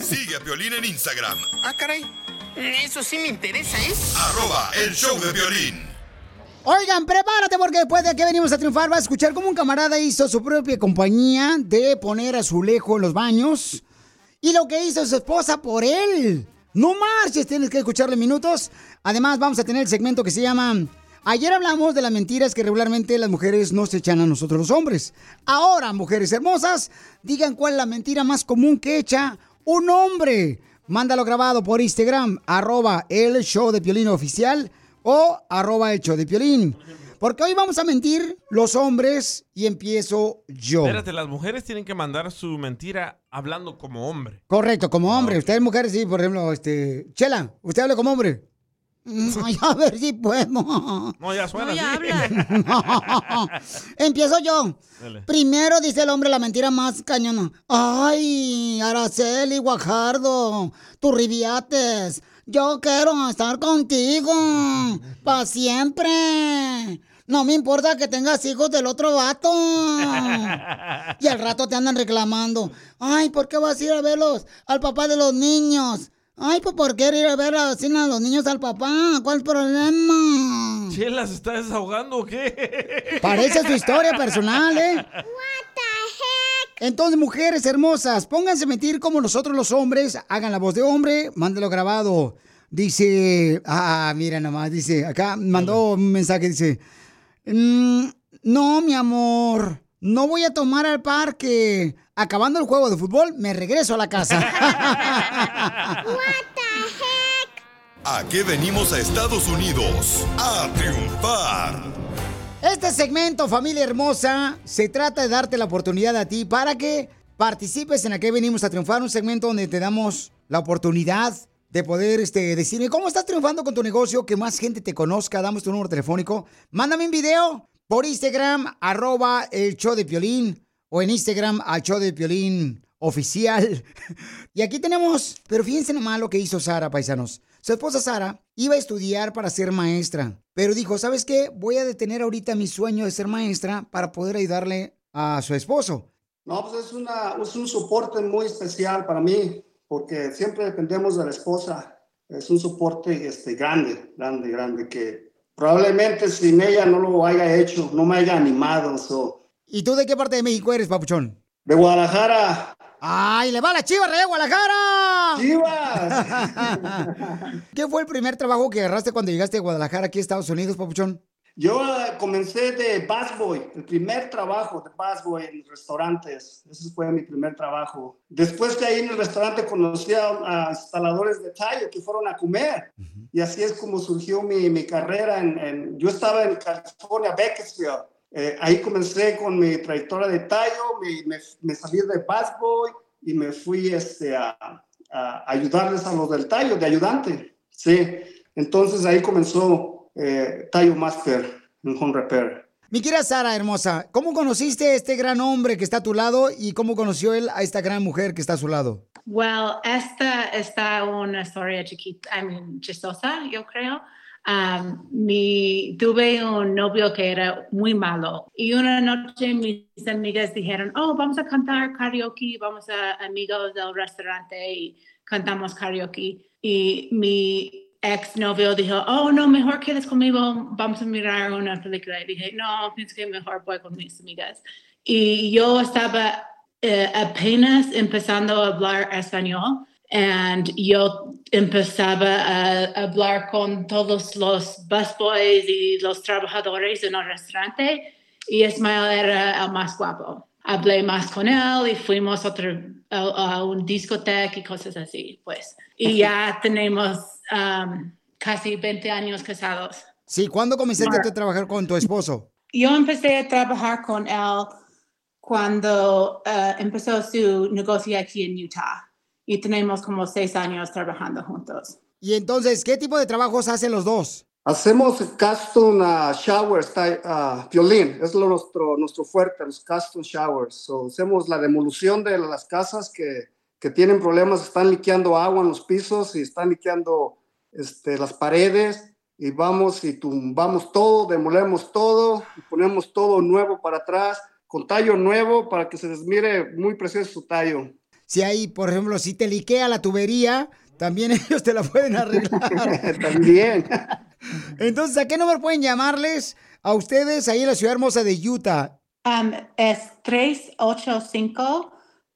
Sigue a Piolín en Instagram. Ah, caray. Eso sí me interesa, ¿eh? Arroba el show de violín. Oigan, prepárate porque después de que venimos a triunfar va a escuchar cómo un camarada hizo su propia compañía de poner azulejo en los baños y lo que hizo su esposa por él. No marches, tienes que escucharle minutos. Además, vamos a tener el segmento que se llama Ayer hablamos de las mentiras que regularmente las mujeres nos echan a nosotros los hombres. Ahora, mujeres hermosas, digan cuál es la mentira más común que echa un hombre. mándalo grabado por Instagram, arroba el show de Piolín oficial o arroba el show de Piolín. Porque hoy vamos a mentir los hombres y empiezo yo. Espérate, las mujeres tienen que mandar su mentira hablando como hombre. Correcto, como hombre. Ustedes mujeres, sí, por ejemplo, este... Chela, ¿usted habla como hombre? Ay, a ver si puedo. No, ya suena No, ya así. Empiezo yo. Dale. Primero dice el hombre la mentira más cañona. Ay, Araceli, Guajardo, tu ribiates. Yo quiero estar contigo. para siempre. No me importa que tengas hijos del otro vato. Y al rato te andan reclamando. Ay, ¿por qué vas a ir a verlos al papá de los niños? Ay, pues ¿por qué ir a ver así a los niños al papá? ¿Cuál es el problema? Chela, ¿se está desahogando o qué? Parece su historia personal, ¿eh? Entonces, mujeres hermosas, pónganse a mentir como nosotros los hombres, hagan la voz de hombre, mándelo grabado. Dice, ah, mira nomás, dice, acá mandó un mensaje, dice, "Mm, no, mi amor, no voy a tomar al parque. Acabando el juego de fútbol, me regreso a la casa. ¿A qué venimos a Estados Unidos? A triunfar. Este segmento, familia hermosa, se trata de darte la oportunidad a ti para que participes en a qué venimos a triunfar, un segmento donde te damos la oportunidad de poder este, decirme cómo estás triunfando con tu negocio, que más gente te conozca, damos tu número telefónico. Mándame un video por Instagram, arroba el show de Piolín, o en Instagram, al show de Piolín oficial. Y aquí tenemos, pero fíjense nomás lo que hizo Sara, paisanos. Su esposa Sara iba a estudiar para ser maestra, pero dijo, ¿sabes qué? Voy a detener ahorita mi sueño de ser maestra para poder ayudarle a su esposo. No, pues es, una, es un soporte muy especial para mí, porque siempre dependemos de la esposa. Es un soporte este, grande, grande, grande, que probablemente sin ella no lo haya hecho, no me haya animado. so. ¿Y tú de qué parte de México eres, papuchón? De Guadalajara. ¡Ay, le va la chiva, Rey de Guadalajara! ¡Chivas! ¿Qué fue el primer trabajo que agarraste cuando llegaste a Guadalajara, aquí a Estados Unidos, papuchón? Yo eh, comencé de busboy, el primer trabajo de busboy en restaurantes. Ese fue mi primer trabajo. Después de ahí en el restaurante conocí a, a instaladores de tallo que fueron a comer. Y así es como surgió mi, mi carrera. En, en- yo estaba en California, Bakersfield. Eh, ahí comencé con mi trayectoria de tallo, me, me, me salí de busboy y me fui este, a, a ayudarles a los del tallo, de ayudante. Sí, entonces ahí comenzó eh, Tallo Master en Home Repair. Mi querida Sara, hermosa, ¿cómo conociste a este gran hombre que está a tu lado y cómo conoció él a esta gran mujer que está a su lado? Well, esta está una historia chiquita, I mean, chistosa, yo creo. Um, mi, tuve un novio que era muy malo y una noche mis amigas dijeron, oh, vamos a cantar karaoke, vamos a amigos del restaurante y cantamos karaoke. Y mi ex novio dijo, oh, no, mejor quedes conmigo, vamos a mirar una película. Y dije, no, pienso que mejor voy con mis amigas. Y yo estaba eh, apenas empezando a hablar español. And yo empezaba a hablar con todos los busboys y los trabajadores en el restaurante y Ismael era el más guapo. Hablé más con él y fuimos otro, a, a un discoteca y cosas así, pues. Y ya tenemos um, casi 20 años casados. Sí, ¿cuándo comenzaste a trabajar con tu esposo? Yo empecé a trabajar con él cuando eh, empezó su negocio aquí en Utah y tenemos como seis años trabajando juntos. Y entonces, ¿qué tipo de trabajos hacen los dos? Hacemos custom uh, showers, uh, violín, es lo nuestro, nuestro fuerte, los custom showers. So, hacemos la demolición de las casas que, que tienen problemas, están liqueando agua en los pisos y están liqueando este, las paredes y vamos y tumbamos todo, demolemos todo y ponemos todo nuevo para atrás con tallo nuevo para que se les mire muy precioso su tallo. Si hay, por ejemplo, si te liquea la tubería, también ellos te la pueden arreglar. También. Entonces, ¿a qué número pueden llamarles a ustedes ahí en la ciudad hermosa de Utah? Um, es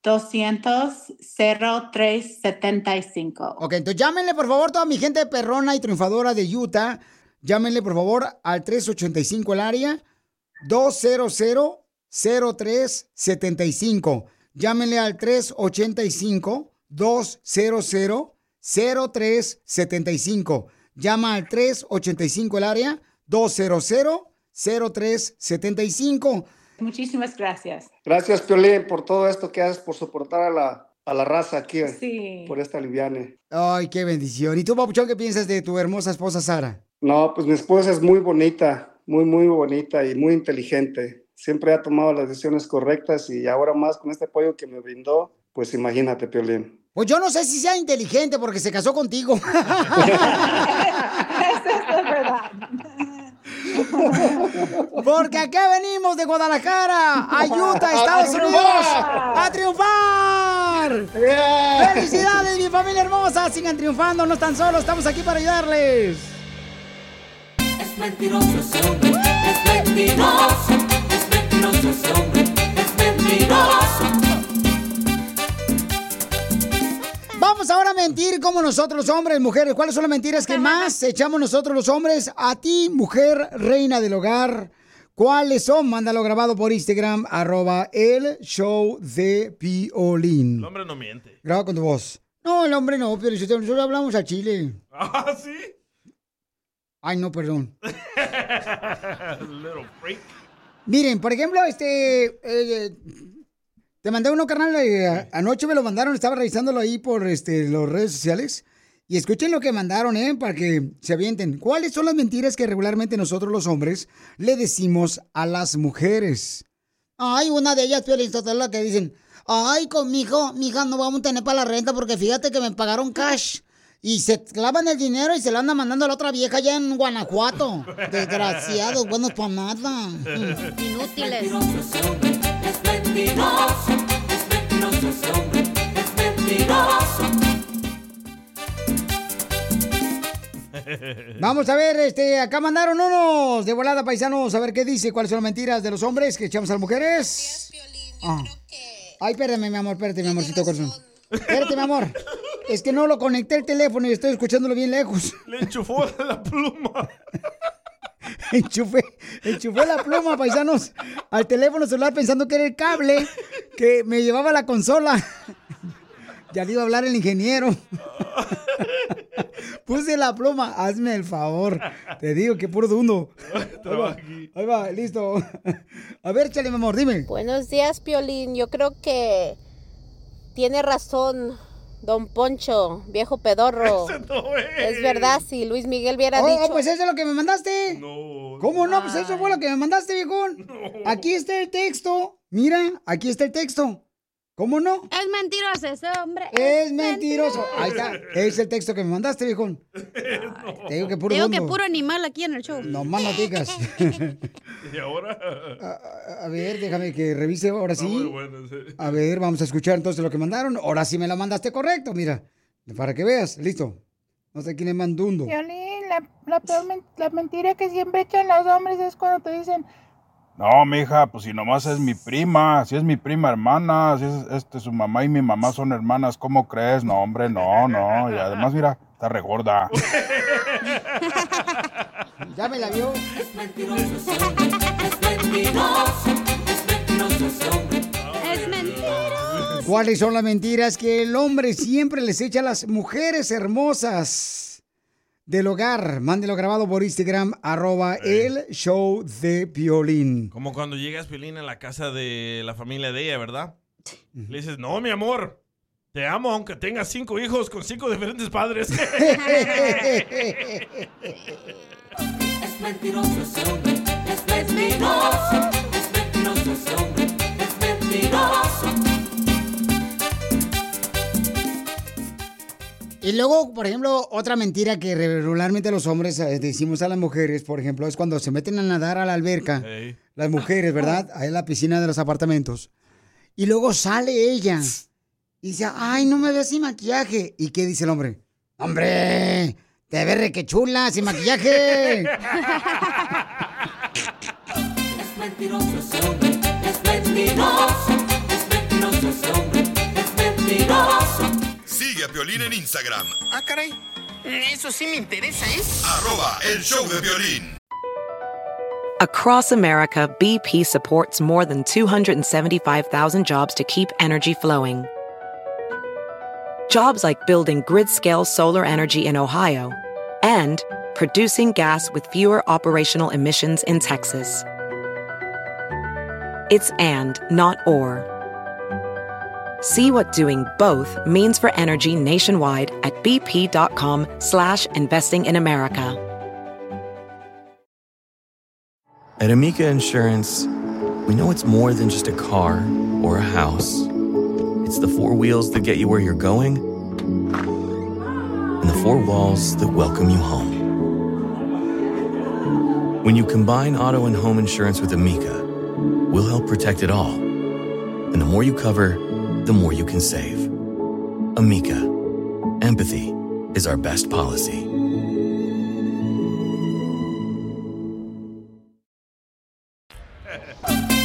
385-200-0375. Ok, entonces llámenle por favor toda mi gente perrona y triunfadora de Utah. Llámenle por favor al 385 el área 200-0375. Llámenle al 385-200 0375. Llama al 385 el área 200-0375. Muchísimas gracias. Gracias, Piolín, por todo esto que haces, por soportar a la, a la raza aquí, Sí. por esta liviane. Ay, qué bendición. ¿Y tú, Papuchón, qué piensas de tu hermosa esposa Sara? No, pues mi esposa es muy bonita, muy, muy bonita y muy inteligente. Siempre ha tomado las decisiones correctas y ahora más con este apoyo que me brindó, pues imagínate, Piolín. Pues yo no sé si sea inteligente porque se casó contigo. Eso es verdad. Porque acá venimos de Guadalajara, a Utah, Estados ¡A Unidos, a triunfar. ¡Felicidades, mi familia hermosa! Sigan triunfando, no están solos, estamos aquí para ayudarles. Es mentiroso ese hombre, es mentiroso, es mentiroso ese hombre, es mentiroso. Vamos ahora a mentir como nosotros los hombres, mujeres. ¿Cuáles son las mentiras que más echamos nosotros los hombres? A ti, mujer, reina del hogar. ¿Cuáles son? Mándalo grabado por Instagram, arroba el show de Piolín. El hombre no miente. Graba con tu voz. No, el hombre no, pero nosotros hablamos a Chile. Ah, sí. Ay, no, perdón. Little freak. Miren, por ejemplo, este. eh, te mandé uno, carnal. eh, anoche me lo mandaron, estaba revisándolo ahí por este, las redes sociales. Y escuchen lo que mandaron, ¿eh? Para que se avienten. ¿Cuáles son las mentiras que regularmente nosotros los hombres le decimos a las mujeres? Ay, una de ellas, Piolín la que dicen, ay, con mi hijo, mi hija no vamos a tener para la renta porque fíjate que me pagaron cash. Y se clavan el dinero y se lo andan mandando a la otra vieja allá en Guanajuato. Desgraciados, buenos para nada. Inútiles. Es mentiroso, es mentiroso ese hombre, es mentiroso. Vamos a ver, este, acá mandaron unos de volada paisanos, a ver qué dice, cuáles son las mentiras de los hombres que echamos a las mujeres. Ah. Ay, espérame, mi amor, espérate, mi amorcito corazón. Espérate, mi amor. Es que no lo conecté el teléfono y estoy escuchándolo bien lejos. Le enchufó la pluma. Enchufé, enchufé la pluma, paisanos, al teléfono celular pensando que era el cable que me llevaba a la consola. Ya le iba a hablar el ingeniero. Puse la pluma, hazme el favor. Te digo que puro dundo. Ahí va, ahí va, listo. A ver, chale, mi amor, dime. Buenos días, Piolín. Yo creo que tiene razón Don Poncho, viejo pedorro. es. verdad, si Luis Miguel hubiera Oh, dicho... pues eso es lo que me mandaste. ¿Cómo no? Pues eso fue lo que me mandaste, viejón. Aquí está el texto. Mira, aquí está el texto. ¿Cómo no? Es mentiroso ese hombre. Es mentiroso. Ahí está. Es el texto que me mandaste, viejón. Te digo que puro Digo que puro animal aquí en el show. No más no digas. ¿Y ahora? A ver, déjame que revise ahora sí. muy bueno, sí. A ver, vamos a escuchar entonces lo que mandaron. Ahora sí me la mandaste correcto, mira. Para que veas, listo. No sé quién es mandundo. Violín, la, la peor men- la mentira que siempre echan los hombres es cuando te dicen, No, mija, pues si nomás es mi prima, si es mi prima hermana, si es este, su mamá y mi mamá son hermanas, ¿cómo crees? No, hombre, no, no. Y además, mira, está regorda. Ya me la vio. Es mentiroso ese hombre, es mentiroso, es mentiroso ese hombre. Es mentiroso. ¿Cuáles son las mentiras que el hombre siempre les echa a las mujeres hermosas del hogar? Mándelo grabado por Instagram, arroba el show de Piolín. Como cuando llegas, Piolín, a la casa de la familia de ella, ¿verdad? Le dices, no, mi amor, te amo aunque tengas cinco hijos con cinco diferentes padres. Es mentiroso ese hombre, es mentiroso, es mentiroso ese hombre, es mentiroso. Y luego, por ejemplo, otra mentira que regularmente los hombres eh, decimos a las mujeres, por ejemplo, es cuando se meten a nadar a la alberca, las mujeres, ¿verdad? Ahí en la piscina de los apartamentos. Y luego sale ella y dice, ay, no me ves sin maquillaje. ¿Y qué dice el hombre? ¡Hombre! Te ves re que chula, sin maquillaje. Es mentiroso ese hombre, es mentiroso, es mentiroso ese hombre, es mentiroso. Sigue a Piolín en Instagram, Ah, caray. Eso sí me interesa, ¿eh? arroba el show de violín. Across America, BP supports more than 275,000 jobs to keep energy flowing. jobs like building grid scale solar energy in Ohio, and producing gas with fewer operational emissions in Texas. It's and, not or. See what doing both means for energy nationwide at bp.com slash investing in America. At Amica Insurance, we know it's more than just a car or a house. It's the four wheels that get you where you're going and the four walls that welcome you home. When you combine auto and home insurance with Amica, we'll help protect it all. And the more you cover, the more you can save. Amica, empathy is our best policy.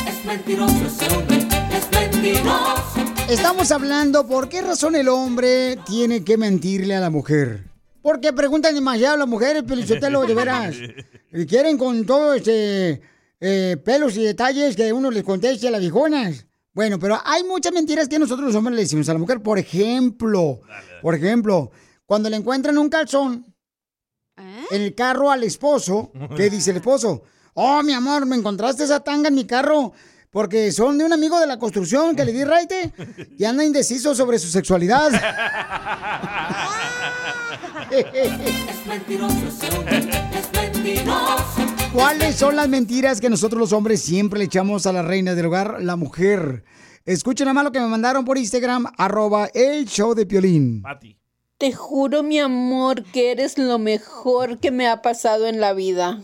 Es mentiroso ese hombre, es mentiroso. Estamos hablando por qué razón el hombre tiene que mentirle a la mujer. Porque preguntan demasiado a las mujeres, Pelichotelo, de veras. Y quieren con todo este eh, pelos y detalles que uno les conteste a las viejonas. Bueno, pero hay muchas mentiras que nosotros los hombres le decimos a la mujer. Por ejemplo, por ejemplo, cuando le encuentran un calzón en el carro al esposo, ¿qué dice el esposo? Oh, mi amor, me encontraste esa tanga en mi carro porque son de un amigo de la construcción que le di raite y anda indeciso sobre su sexualidad. Es mentiroso es mentiroso. ¿Cuáles son las mentiras que nosotros los hombres siempre le echamos a la reina del hogar, la mujer? Escuchen nada más lo que me mandaron por Instagram, arroba el show de Piolín. Te juro, mi amor, que eres lo mejor que me ha pasado en la vida.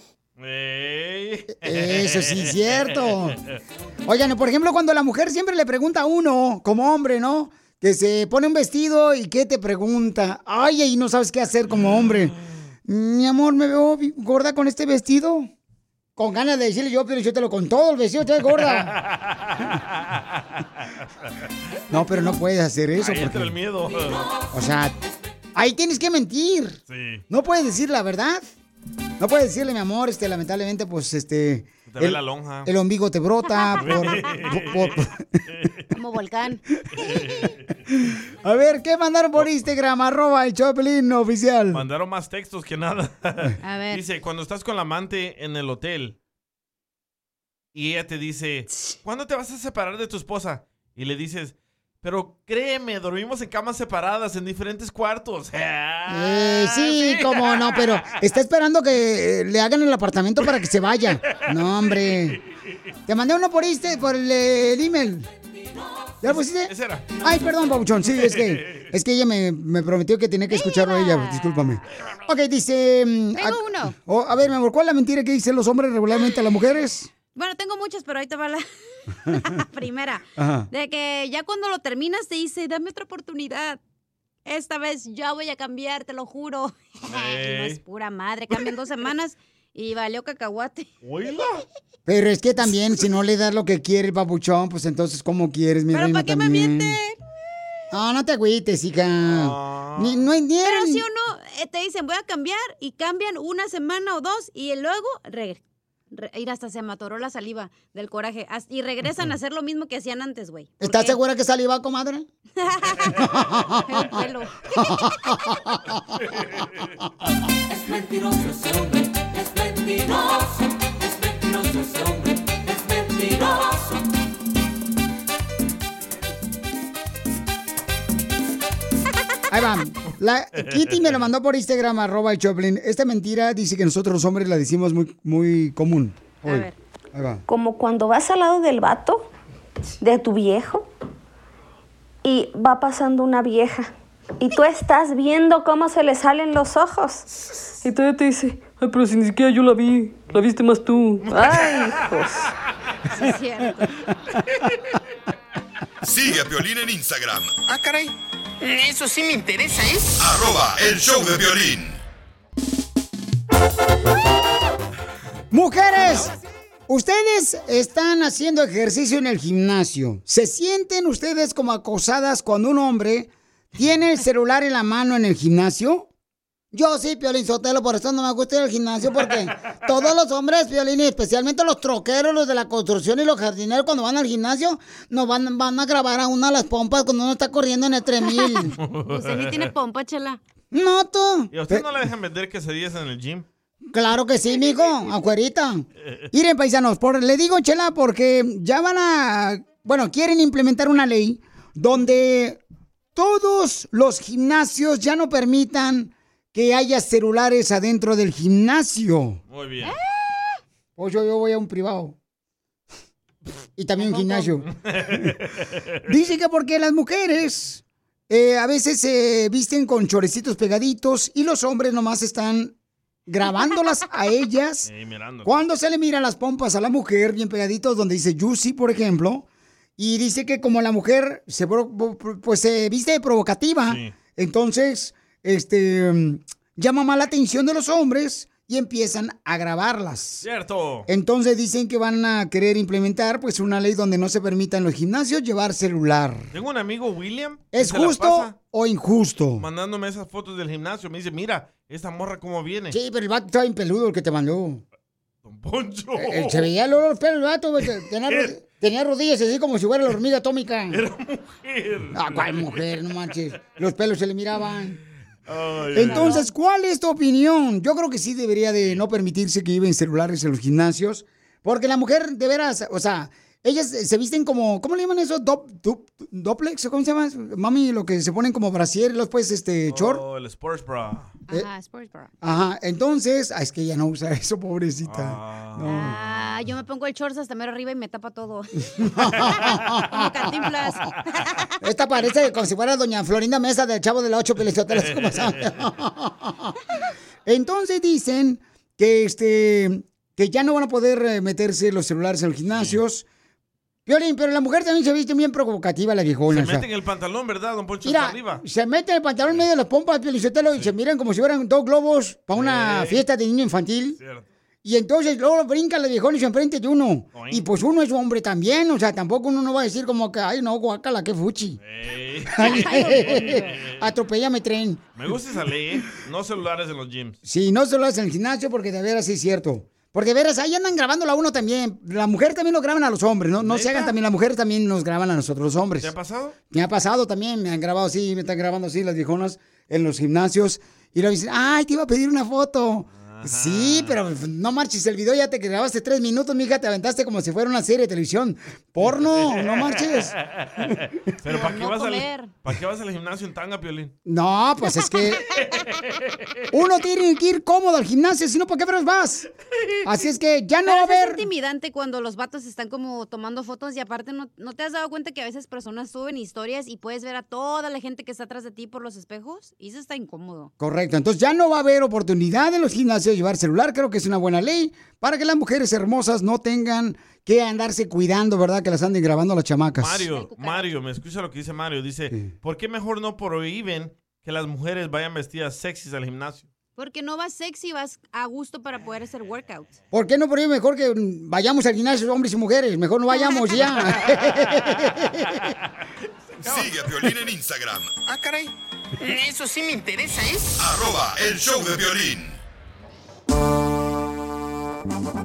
Eso sí es cierto. Oigan, por ejemplo, cuando la mujer siempre le pregunta a uno, como hombre, ¿no? Que se pone un vestido y que te pregunta, ay, y no sabes qué hacer como hombre. Mi amor, me veo gorda con este vestido. Con ganas de decirle yo, pero yo te lo con todo el vestido, estás gorda. No, pero no puedes hacer eso. Ahí entra porque- el miedo. o sea, ahí tienes que mentir. Sí. No puedes decir la verdad. No puedes decirle, mi amor, este, lamentablemente, pues, este... Te ve la lonja. El ombligo te brota. por- por- por- Como volcán. A ver, ¿qué mandaron por Instagram? Arroba el Choplin oficial. Mandaron más textos que nada. A ver. Dice, cuando estás con la amante en el hotel y ella te dice, ¿cuándo te vas a separar de tu esposa? Y le dices, pero créeme, dormimos en camas separadas, en diferentes cuartos. Eh, sí, cómo no, pero está esperando que eh, le hagan el apartamento para que se vaya. No, hombre. Te mandé uno por este, por el, eh, el email. ¿Ya lo pusiste? Ese era. Ay, perdón, Pabuchón. Sí, es que, es que ella me, me prometió que tenía que escucharlo a ella. Discúlpame. Ok, dice. mm, Tengo a- uno. Oh, a ver, mi amor, ¿cuál es la mentira que dicen los hombres regularmente a las mujeres? Bueno, tengo muchas, pero ahí te va la primera. Ajá. De que ya cuando lo terminas te dice, dame otra oportunidad. Esta vez ya voy a cambiar, te lo juro. No es pura madre. Cambian dos semanas y valió cacahuate. Pero es que también, si no le das lo que quiere el papuchón, pues entonces, ¿cómo quieres, mi Pero reina, ¿para qué me mienten? No, no te agüites, hija. Ni- no hay Pero si uno eh, te dicen voy a cambiar y cambian una semana o dos y luego re- ir hasta se me atoró la saliva del coraje y regresan a hacer lo mismo que hacían antes, güey. ¿Por ¿Estás qué? segura que saliva, comadre? El pelo. Es mentiroso ese hombre, es mentiroso. Es mentiroso ese hombre, es mentiroso. Ahí va. La, Kitty me lo mandó por Instagram, arroba el Choplin. Esta mentira dice que nosotros los hombres la decimos muy, muy común. Hoy. Ahí va. Como cuando vas al lado del vato, de tu viejo, y va pasando una vieja. Y tú estás viendo cómo se le salen los ojos. Y todavía te dice, ay, pero si ni siquiera yo la vi, la viste más tú. Ay, hijos. Sí, es cierto. Sigue a Piolín en Instagram, Ah, caray. Eso sí me interesa, ¿eh? arroba el show de violín. Mujeres, ustedes están haciendo ejercicio en el gimnasio. ¿Se sienten ustedes como acosadas cuando un hombre tiene el celular en la mano en el gimnasio? Yo sí, Piolín Sotelo, por eso no me gusta ir al gimnasio, porque todos los hombres, Piolín, especialmente los troqueros, los de la construcción y los jardineros, cuando van al gimnasio, nos van, van a grabar a una las pompas cuando uno está corriendo en el 3000. Usted ni tiene pompa, chela. No, tú. ¿Y a usted no le dejan vender quesadillas en el gym? Claro que sí, mijo, afuerita. Miren, paisanos, por, le digo, Chela, porque ya van a, bueno, quieren implementar una ley donde todos los gimnasios ya no permitan que haya celulares adentro del gimnasio. Muy bien. Pues yo, yo voy a un privado. Y también un gimnasio. Dice que porque las mujeres eh, a veces se visten con chorecitos pegaditos y los hombres nomás están grabándolas a ellas. Mirando. Cuando se le miran las pompas a la mujer bien pegaditos, donde dice Juicy, por ejemplo, y dice que como la mujer se pues se viste provocativa, entonces este mm, llama más la atención de los hombres y empiezan a grabarlas. Cierto. Entonces dicen que van a querer implementar pues una ley donde no se permita en los gimnasios llevar celular. Tengo un amigo, William. ¿Es justo o injusto? Mandándome esas fotos del gimnasio. Me dice, mira, esta morra cómo viene. Sí, pero el vato está bien peludo el que te mandó. Poncho. Eh, eh, se veía el olor pelo el vato, tenía, tenía rodillas así como si fuera la hormiga atómica. Era mujer. Ah, ¿cuál mujer? No manches. Los pelos se le miraban. Entonces, ¿cuál es tu opinión? Yo creo que sí debería de no permitirse que lleven celulares en los gimnasios, porque la mujer, de veras, o sea, ellas se visten como, ¿cómo le llaman eso? Dop, dup- ¿Doplex cómo se llama? Mami, lo que se ponen como brasier, los pues, este, short. Oh, el sports bra. Eh, Ajá, sports bra. Ajá, entonces, ah, es que ella no usa eso, pobrecita. No. Ah, yo me pongo el shorts hasta mero arriba y me tapa todo. Como cantinflas. Esta parece como si fuera doña Florinda Mesa del Chavo de la Ocho Pelizotelo, así como sabe. Entonces dicen que este que ya no van a poder eh, meterse los celulares en los gimnasios. Violín, pero la mujer también se viste bien provocativa, la viejona. Se o sea. meten el pantalón, ¿verdad, don Poncho? Mira, arriba. se mete el pantalón en medio de las pompas, Piolizotelo, y se miran como si fueran dos globos para una Sí. fiesta de niño infantil. Y entonces luego brinca la viejona y se enfrente de uno. Y pues uno es hombre también, o sea, tampoco uno no va a decir como que, ay, no, guacala, qué fuchi. Atropellame tren. Me gusta esa ley, ¿eh? No celulares en los gyms. Sí, no solo es en el gimnasio, porque de veras sí es cierto. Porque de veras, ahí andan grabándolo a uno también. La mujer también lo graban a los hombres, ¿no? No se hagan también, las mujeres también nos graban a nosotros los hombres. ¿Te ha pasado? Me ha pasado también, me han grabado así, me están grabando así las viejonas en los gimnasios. Y luego dicen, ay, te iba a pedir una foto. Sí, pero no marches el video, ya te grabaste tres minutos, mija, te aventaste como si fuera una serie de televisión. Porno, no marches. Pero ¿para qué, no vas al, comer. ¿para qué vas al gimnasio en tanga, Piolín? No, pues es que uno tiene que ir cómodo al gimnasio, si no, ¿para qué veras vas? Así es que ya no va a Pero es haber... intimidante cuando los vatos están como tomando fotos y aparte no, no te has dado cuenta que a veces personas suben historias y puedes ver a toda la gente que está atrás de ti por los espejos y eso está incómodo. Correcto, entonces ya no va a haber oportunidad en los gimnasios de llevar celular, creo que es una buena ley para que las mujeres hermosas no tengan que andarse cuidando, ¿verdad? Que las anden grabando las chamacas. Mario, Mario, me escucha lo que dice Mario. Dice, ¿por qué mejor no prohíben que las mujeres vayan vestidas sexys al gimnasio? Porque no vas sexy, vas a gusto para poder hacer workouts. ¿Por qué no ahí mejor que vayamos al gimnasio hombres y mujeres? Mejor no vayamos ya. Sigue a Piolín en Instagram, Ah, caray. Eso sí me interesa, ¿eh? arroba el show de violín.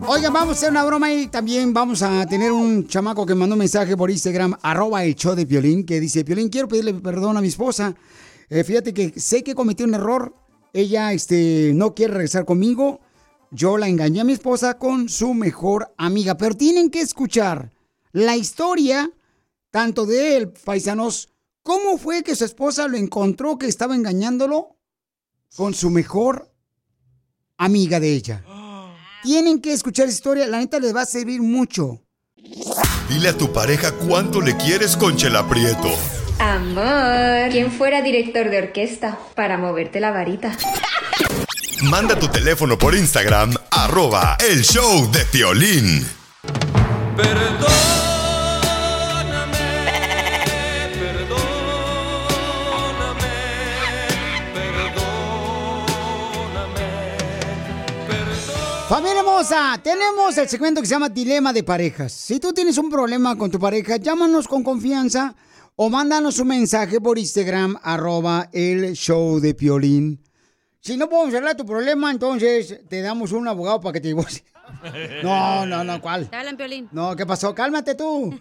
Oigan, vamos a hacer una broma y también vamos a tener un chamaco que mandó un mensaje por Instagram, arroba el show de Piolín, que dice, Piolín, quiero pedirle perdón a mi esposa. Eh, fíjate que sé que cometí un error. Ella este, no quiere regresar conmigo. Yo la engañé a mi esposa con su mejor amiga. Pero tienen que escuchar la historia, tanto de él, paisanos, cómo fue que su esposa lo encontró que estaba engañándolo con su mejor amiga de ella. Tienen que escuchar esa historia, la neta les va a servir mucho. Dile a tu pareja cuánto le quieres con Chela Prieto. Amor, ¿quién fuera director de orquesta para moverte la varita? Manda tu teléfono por Instagram, arroba el show de violín. Familia hermosa, tenemos el segmento que se llama Dilema de Parejas. Si tú tienes un problema con tu pareja, llámanos con confianza o mándanos un mensaje por Instagram, arroba el show de Piolín. Si no podemos arreglar tu problema, entonces te damos un abogado para que te divorcies. No, no, no, ¿cuál? Te hablan, Piolín. No, ¿qué pasó? Cálmate tú.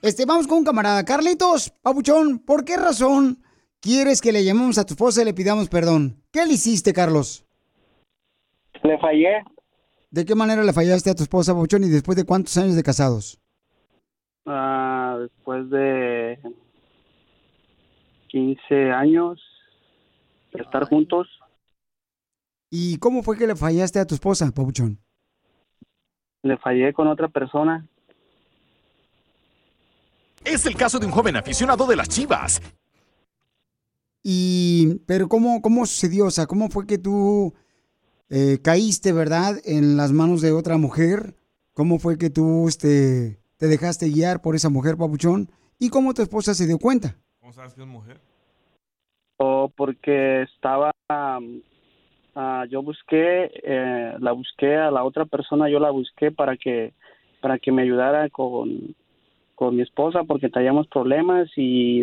Este, vamos con un camarada. Carlitos, papuchón, ¿por qué razón quieres que le llamemos a tu esposa y le pidamos perdón? ¿Qué le hiciste, Carlos? Le fallé. ¿De qué manera le fallaste a tu esposa, papuchón, y después de cuántos años de casados? ah, después de 15 años de estar juntos. ¿Y cómo fue que le fallaste a tu esposa, papuchón? Le fallé con otra persona. Es el caso de un joven aficionado de las chivas. Y, pero ¿cómo, cómo sucedió? O sea, ¿cómo fue que tú eh, caíste, verdad, en las manos de otra mujer? ¿Cómo fue que tú este, te dejaste guiar por esa mujer, papuchón? ¿Y cómo tu esposa se dio cuenta? ¿Cómo sabes que es mujer? O porque estaba, ah, yo busqué, eh, la busqué a la otra persona, yo la busqué para que, para que me ayudara con, con mi esposa porque traíamos problemas y,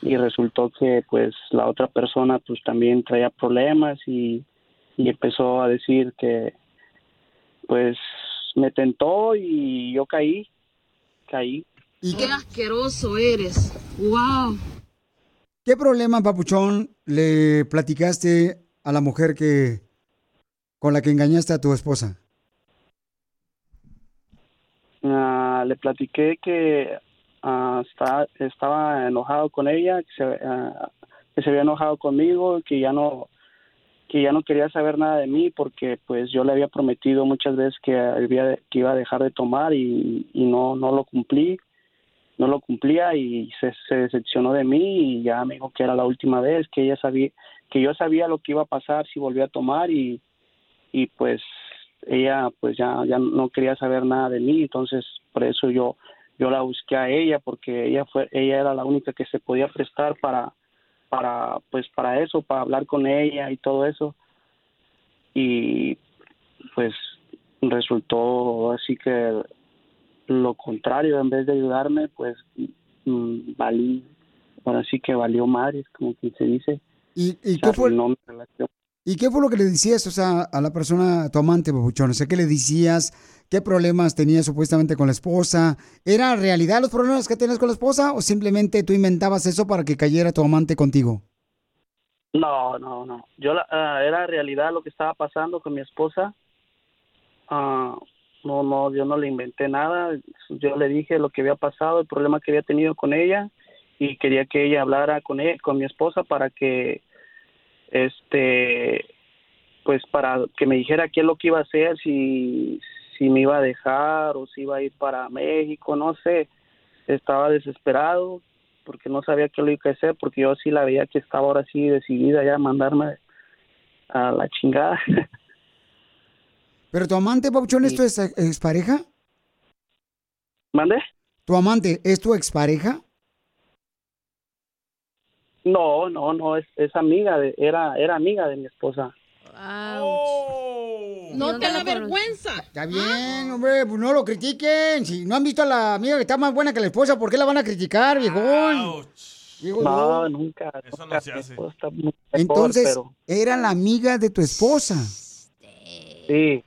y resultó que pues la otra persona pues también traía problemas y, y empezó a decir que pues me tentó y yo caí, caí. ¿Y asqueroso eres. Wow. ¿Qué problema, papuchón, le platicaste a la mujer que con la que engañaste a tu esposa? Ah, le platiqué que ah, está- estaba enojado con ella, que se, ah, que se había enojado conmigo, que ya no que ya no quería saber nada de mí porque pues yo le había prometido muchas veces que había que iba a dejar de tomar y, y no no lo cumplí no lo cumplía y se, se decepcionó de mí y ya me dijo que era la última vez que ella sabía que yo sabía lo que iba a pasar si volvía a tomar y y pues ella pues ya ya no quería saber nada de mí. Entonces por eso yo yo la busqué a ella porque ella fue ella era la única que se podía prestar para para pues para eso para hablar con ella y todo eso y pues resultó así que lo contrario en vez de ayudarme pues mm, valí ahora sí que valió madres como que se dice ¿Y, y qué fue, arruinó mi relación. ¿Y qué fue lo que le decías, o sea, a la persona, tu amante, papuchón? O sea, ¿qué le decías? ¿Qué problemas tenías supuestamente con la esposa? ¿Era realidad los problemas que tenías con la esposa o simplemente tú inventabas eso para que cayera tu amante contigo? No, no, no. Yo la, ah, era realidad lo que estaba pasando con mi esposa. Ah, no, no, yo no le inventé nada. Yo le dije lo que había pasado, el problema que había tenido con ella y quería que ella hablara con él, con mi esposa para que, este, pues para que me dijera qué es lo que iba a hacer, si, si me iba a dejar o si iba a ir para México, no sé. Estaba desesperado porque no sabía qué lo iba a hacer, porque yo sí la veía que estaba ahora sí decidida ya a mandarme a la chingada. ¿Pero tu amante, papuchón, es tu ex- expareja? ¿Mande? ¿Tu amante es tu expareja? No, no, no, es, es amiga, de, era, era amiga de mi esposa. No te da vergüenza. Está bien, hombre, pues no lo critiquen. Si no han visto a la amiga que está más buena que la esposa, ¿por qué la van a criticar, viejón? Digo No, nunca. Eso nunca. no se hace. Mejor, Entonces, pero- era la amiga de tu esposa. sí.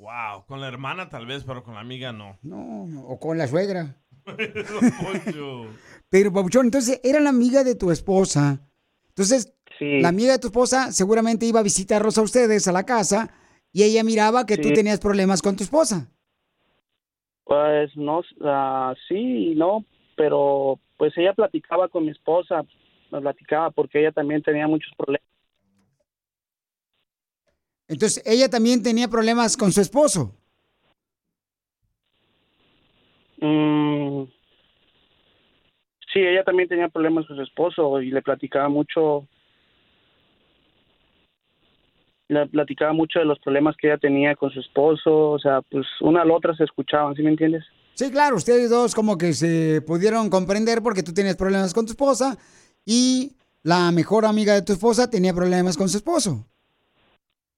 Wow, con la hermana tal vez, pero con la amiga no. No, no, o con la suegra. Pero, Pabuchón, entonces era la amiga de tu esposa. Entonces, la amiga de tu esposa seguramente iba a visitarlos a ustedes a la casa y ella miraba que tú tenías problemas con tu esposa. Pues no, ah, sí y no, pero pues ella platicaba con mi esposa, me platicaba porque ella también tenía muchos problemas. Entonces, ella también tenía problemas con su esposo. Mm, sí, ella también tenía problemas con su esposo y le platicaba mucho, le platicaba mucho de los problemas que ella tenía con su esposo, o sea, pues una a la otra se escuchaban, ¿sí me entiendes? Sí, claro, ustedes dos como que se pudieron comprender porque tú tenías problemas con tu esposa y la mejor amiga de tu esposa tenía problemas con su esposo.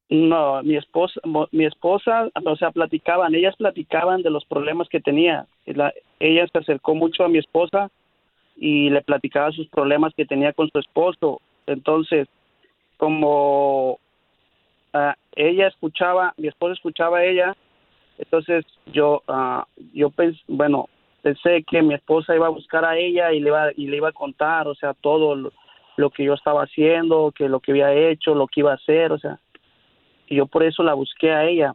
No, mi esposa, mi esposa, o sea, platicaban, ellas platicaban de los problemas que tenía. La- ella se acercó mucho a mi esposa y le platicaba sus problemas que tenía con su esposo. Entonces, como ah, ella escuchaba, mi esposa escuchaba a ella, entonces yo, ah, yo pens bueno, pensé que mi esposa iba a buscar a ella y le iba, y le iba a contar, o sea, todo lo, lo que yo estaba haciendo, que lo que había hecho, lo que iba a hacer, o sea, y yo por eso la busqué a ella,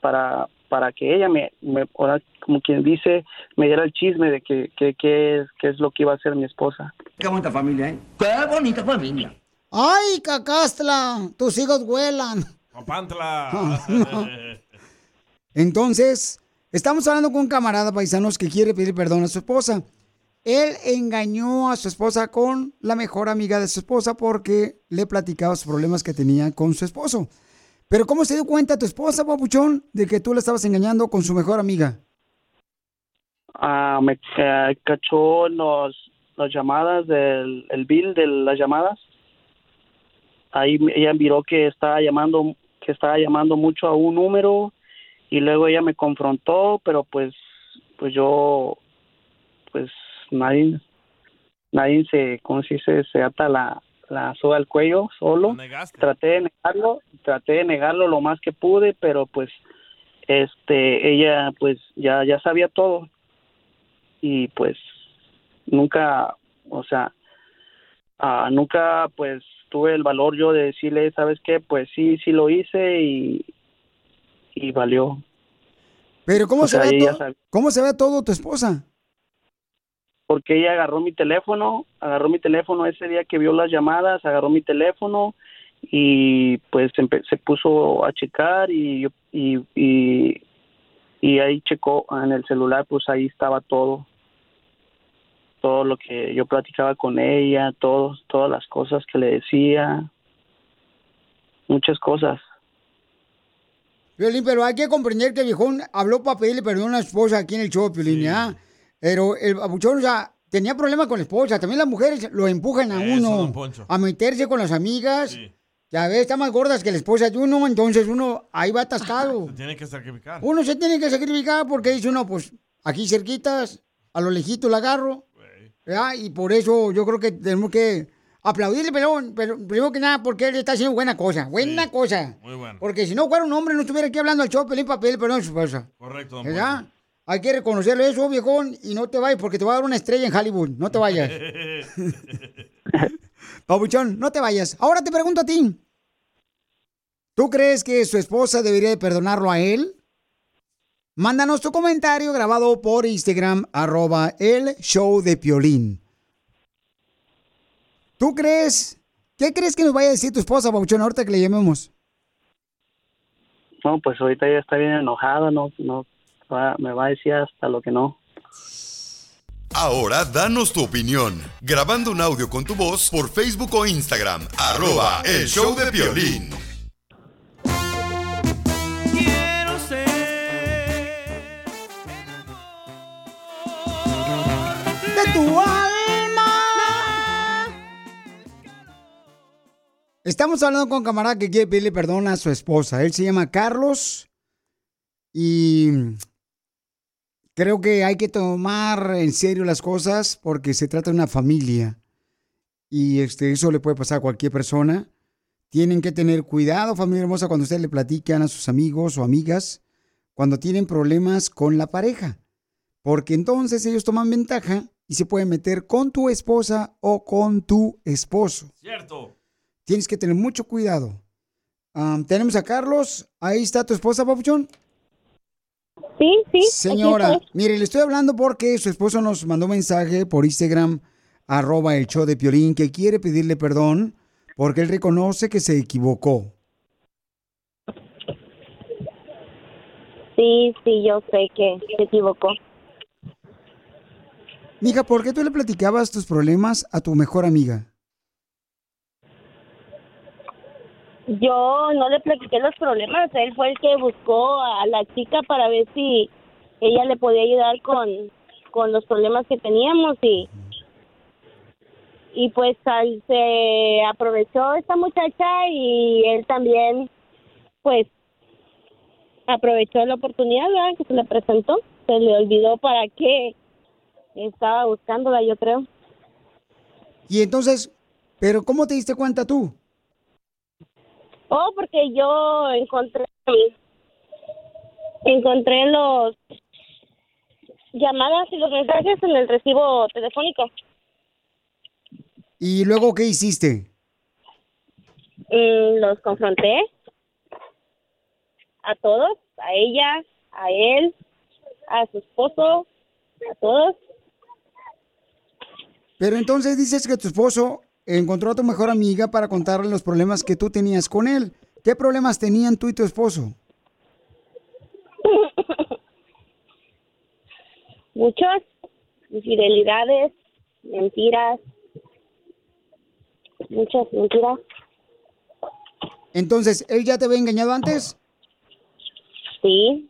para, para que ella me, me ahora, como quien dice, me diera el chisme de que, que, que es, qué es lo que iba a hacer mi esposa. Qué bonita familia, ¿eh? Qué bonita familia. ¡Ay, cacastla! Tus hijos vuelan. Papantla. Entonces, estamos hablando con un camarada paisanos que quiere pedir perdón a su esposa. Él engañó a su esposa con la mejor amiga de su esposa porque le platicaba los problemas que tenía con su esposo. Pero ¿cómo se dio cuenta tu esposa, papuchón, de que tú le estabas engañando con su mejor amiga? Ah, me cachó los, las llamadas del el bill de las llamadas. Ahí ella miró que estaba llamando que estaba llamando mucho a un número y luego ella me confrontó, pero pues pues yo pues nadie nadie se cómo se dice se ata la la soga al cuello solo. Traté de negarlo, traté de negarlo lo más que pude, pero pues este ella pues ya ya sabía todo y pues nunca, o sea, ah, nunca pues tuve el valor yo de decirle, ¿sabes qué? Pues sí, sí lo hice y, y valió. Pero ¿cómo, O se, sea, ve ella to- sabe- ¿cómo se ve todo tu esposa? Porque ella agarró mi teléfono, agarró mi teléfono ese día que vio las llamadas, agarró mi teléfono y pues se puso a checar y, y, y, y ahí checó en el celular, pues ahí estaba todo. Todo lo que yo platicaba con ella, todos, todas las cosas que le decía, muchas cosas. Piolín, pero hay que comprender que el viejón habló para pedirle perdón a su esposa aquí en el show, Piolín, ¿ya? Pero el papuchón, o sea, tenía problemas con la esposa. También las mujeres lo empujan a Eso, uno a meterse con las amigas. Ya ves, están más gordas que la esposa de uno, entonces uno ahí va atascado. Tiene que sacrificar. Uno se tiene que sacrificar porque dice uno, pues, aquí cerquitas, a lo lejito la agarro. ¿verdad? Y por eso yo creo que tenemos que aplaudirle, pero, pero primero que nada, porque él está haciendo buena cosa, buena cosa. Muy bueno. Porque si no fuera un hombre, no estuviera aquí hablando al show, pelín papel, perdón, su esposa. Correcto, don ¿Verdad? Hay que reconocerlo eso, viejón, y no te vayas porque te va a dar una estrella en Hollywood. No te vayas. Pabuchón, no te vayas. Ahora te pregunto a ti. ¿Tú crees que su esposa debería de perdonarlo a él? Mándanos tu comentario grabado por Instagram, arroba el show de Piolín. ¿Tú crees? ¿Qué crees que nos vaya a decir tu esposa, Pabuchón, ahorita que le llamemos? No, pues ahorita ella está bien enojada, no, no, va- me va a decir hasta lo que no. Ahora danos tu opinión, grabando un audio con tu voz por Facebook o Instagram, arroba el show de violín. Quiero ser ¡De tu alma! Estamos hablando con un camarada que quiere pedirle perdón a su esposa. Él se llama Carlos y creo que hay que tomar en serio las cosas porque se trata de una familia y este, eso le puede pasar a cualquier persona. Tienen que tener cuidado, familia hermosa, cuando ustedes le platican a sus amigos o amigas cuando tienen problemas con la pareja. Porque entonces ellos toman ventaja y se pueden meter con tu esposa o con tu esposo. Cierto. Tienes que tener mucho cuidado. Am, tenemos a Carlos. Ahí está tu esposa, Papuchón. Sí, sí. Señora, mire, le estoy hablando porque su esposo nos mandó un mensaje por Instagram, arroba el show de Piolín, que quiere pedirle perdón porque él reconoce que se equivocó. Sí, sí, yo sé que se equivocó. Mija, ¿por qué tú le platicabas tus problemas a tu mejor amiga? Yo no le platiqué los problemas, él fue el que buscó a la chica para ver si ella le podía ayudar con, con los problemas que teníamos y y pues al- se aprovechó esta muchacha y él también pues aprovechó la oportunidad que se le presentó, se le olvidó para qué estaba buscándola yo creo. Y entonces, ¿pero cómo te diste cuenta tú? Oh, porque yo encontré encontré los llamadas y los mensajes en el recibo telefónico. ¿Y luego qué hiciste? Mm, los confronté a todos, a ella, a él, a su esposo, a todos. Pero entonces dices que tu esposo encontró a tu mejor amiga para contarle los problemas que tú tenías con él. ¿Qué problemas tenían tú y tu esposo? Muchos, infidelidades, mentiras, muchas mentiras. Entonces, ¿él ya te había engañado antes? Sí,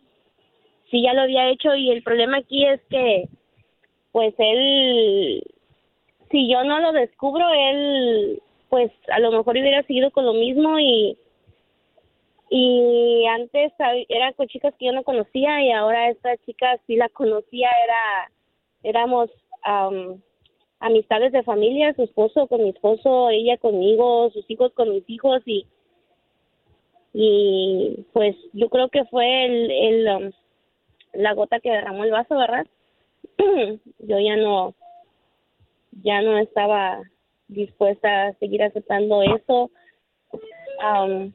sí, ya lo había hecho y el problema aquí es que, pues él, si yo no lo descubro, él, pues a lo mejor hubiera seguido con lo mismo y, y antes sab- era con chicas que yo no conocía y ahora esta chica sí la conocía, era, éramos am, amistades de familia, su esposo con mi esposo, ella conmigo, sus hijos con mis hijos y y pues yo creo que fue el, el um, la gota que derramó el vaso, ¿verdad? yo ya no ya no estaba dispuesta a seguir aceptando eso. Am,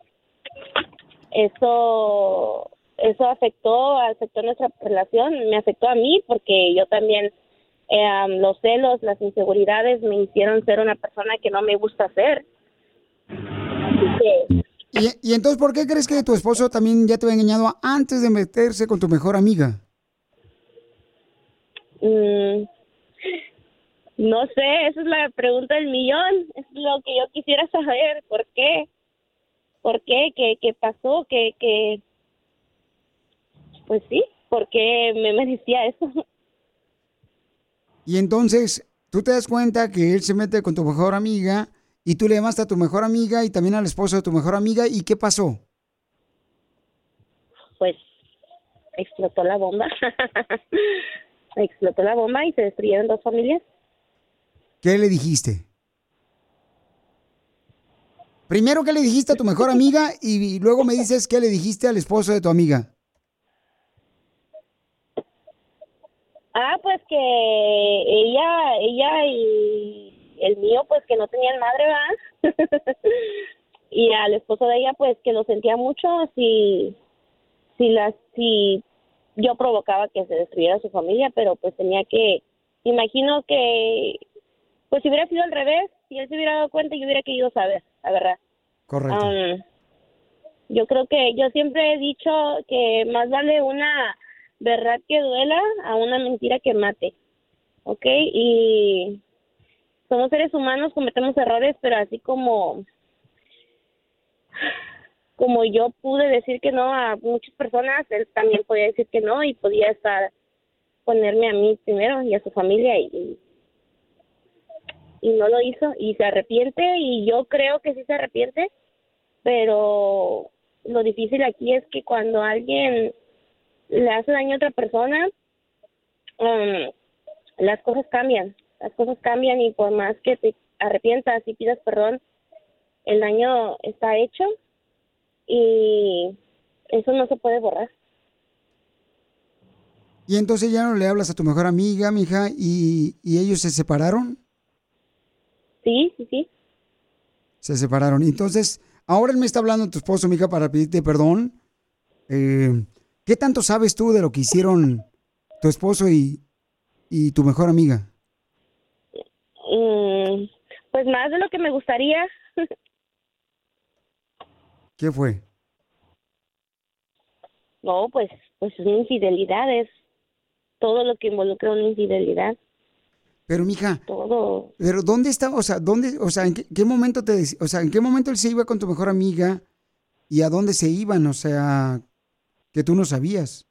eso eso afectó afectó nuestra relación, me afectó a mí porque yo también eh, am, los celos, las inseguridades me hicieron ser una persona que no me gusta ser. Así que ¿Y, y entonces por qué crees que tu esposo también ya te había engañado antes de meterse con tu mejor amiga? Mm, no sé, esa es la pregunta del millón. Es lo que yo quisiera saber. ¿Por qué? ¿Por qué? ¿Qué, qué pasó? ¿Qué, qué? Pues sí, ¿por qué me merecía eso? Y entonces tú te das cuenta que él se mete con tu mejor amiga y tú le llamaste a tu mejor amiga y también al esposo de tu mejor amiga. ¿Y qué pasó? Pues explotó la bomba. explotó la bomba y se destruyeron dos familias. ¿Qué le dijiste? Primero, ¿qué le dijiste a tu mejor amiga? Y luego me dices qué le dijiste al esposo de tu amiga. Ah, pues que ella, ella y el mío, pues que no tenían madre, ¿verdad? y al esposo de ella, pues que lo sentía mucho si, si las, si yo provocaba que se destruyera su familia, pero pues tenía que, imagino que, pues si hubiera sido al revés, si él se hubiera dado cuenta, yo hubiera querido saber, la verdad. Correcto. Um, yo creo que yo siempre he dicho que más vale una verdad que duela a una mentira que mate, ¿ok? Y somos seres humanos, cometemos errores, pero así como como yo pude decir que no a muchas personas, él también podía decir que no y podía estar ponerme a mí primero y a su familia y y no lo hizo y se arrepiente y yo creo que sí se arrepiente, pero lo difícil aquí es que cuando alguien le hace daño a otra persona, um, las cosas cambian, las cosas cambian y por más que te arrepientas y pidas perdón, el daño está hecho y eso no se puede borrar. Y entonces ya no le hablas a tu mejor amiga, mija, y, y ellos se separaron. Sí, sí, sí. Se separaron. Entonces, ahora él me está hablando tu esposo, mija, para pedirte perdón. Eh, ¿Qué tanto sabes tú de lo que hicieron tu esposo y, y tu mejor amiga? Mm, pues más de lo que me gustaría. ¿Qué fue? no, pues pues es una infidelidad, es todo lo que involucra una infidelidad, Pero, mija, todo. pero ¿dónde está? O sea, ¿dónde, o sea, en qué, qué momento te, o sea, en qué momento él se iba con tu mejor amiga y a dónde se iban? O sea, que tú no sabías.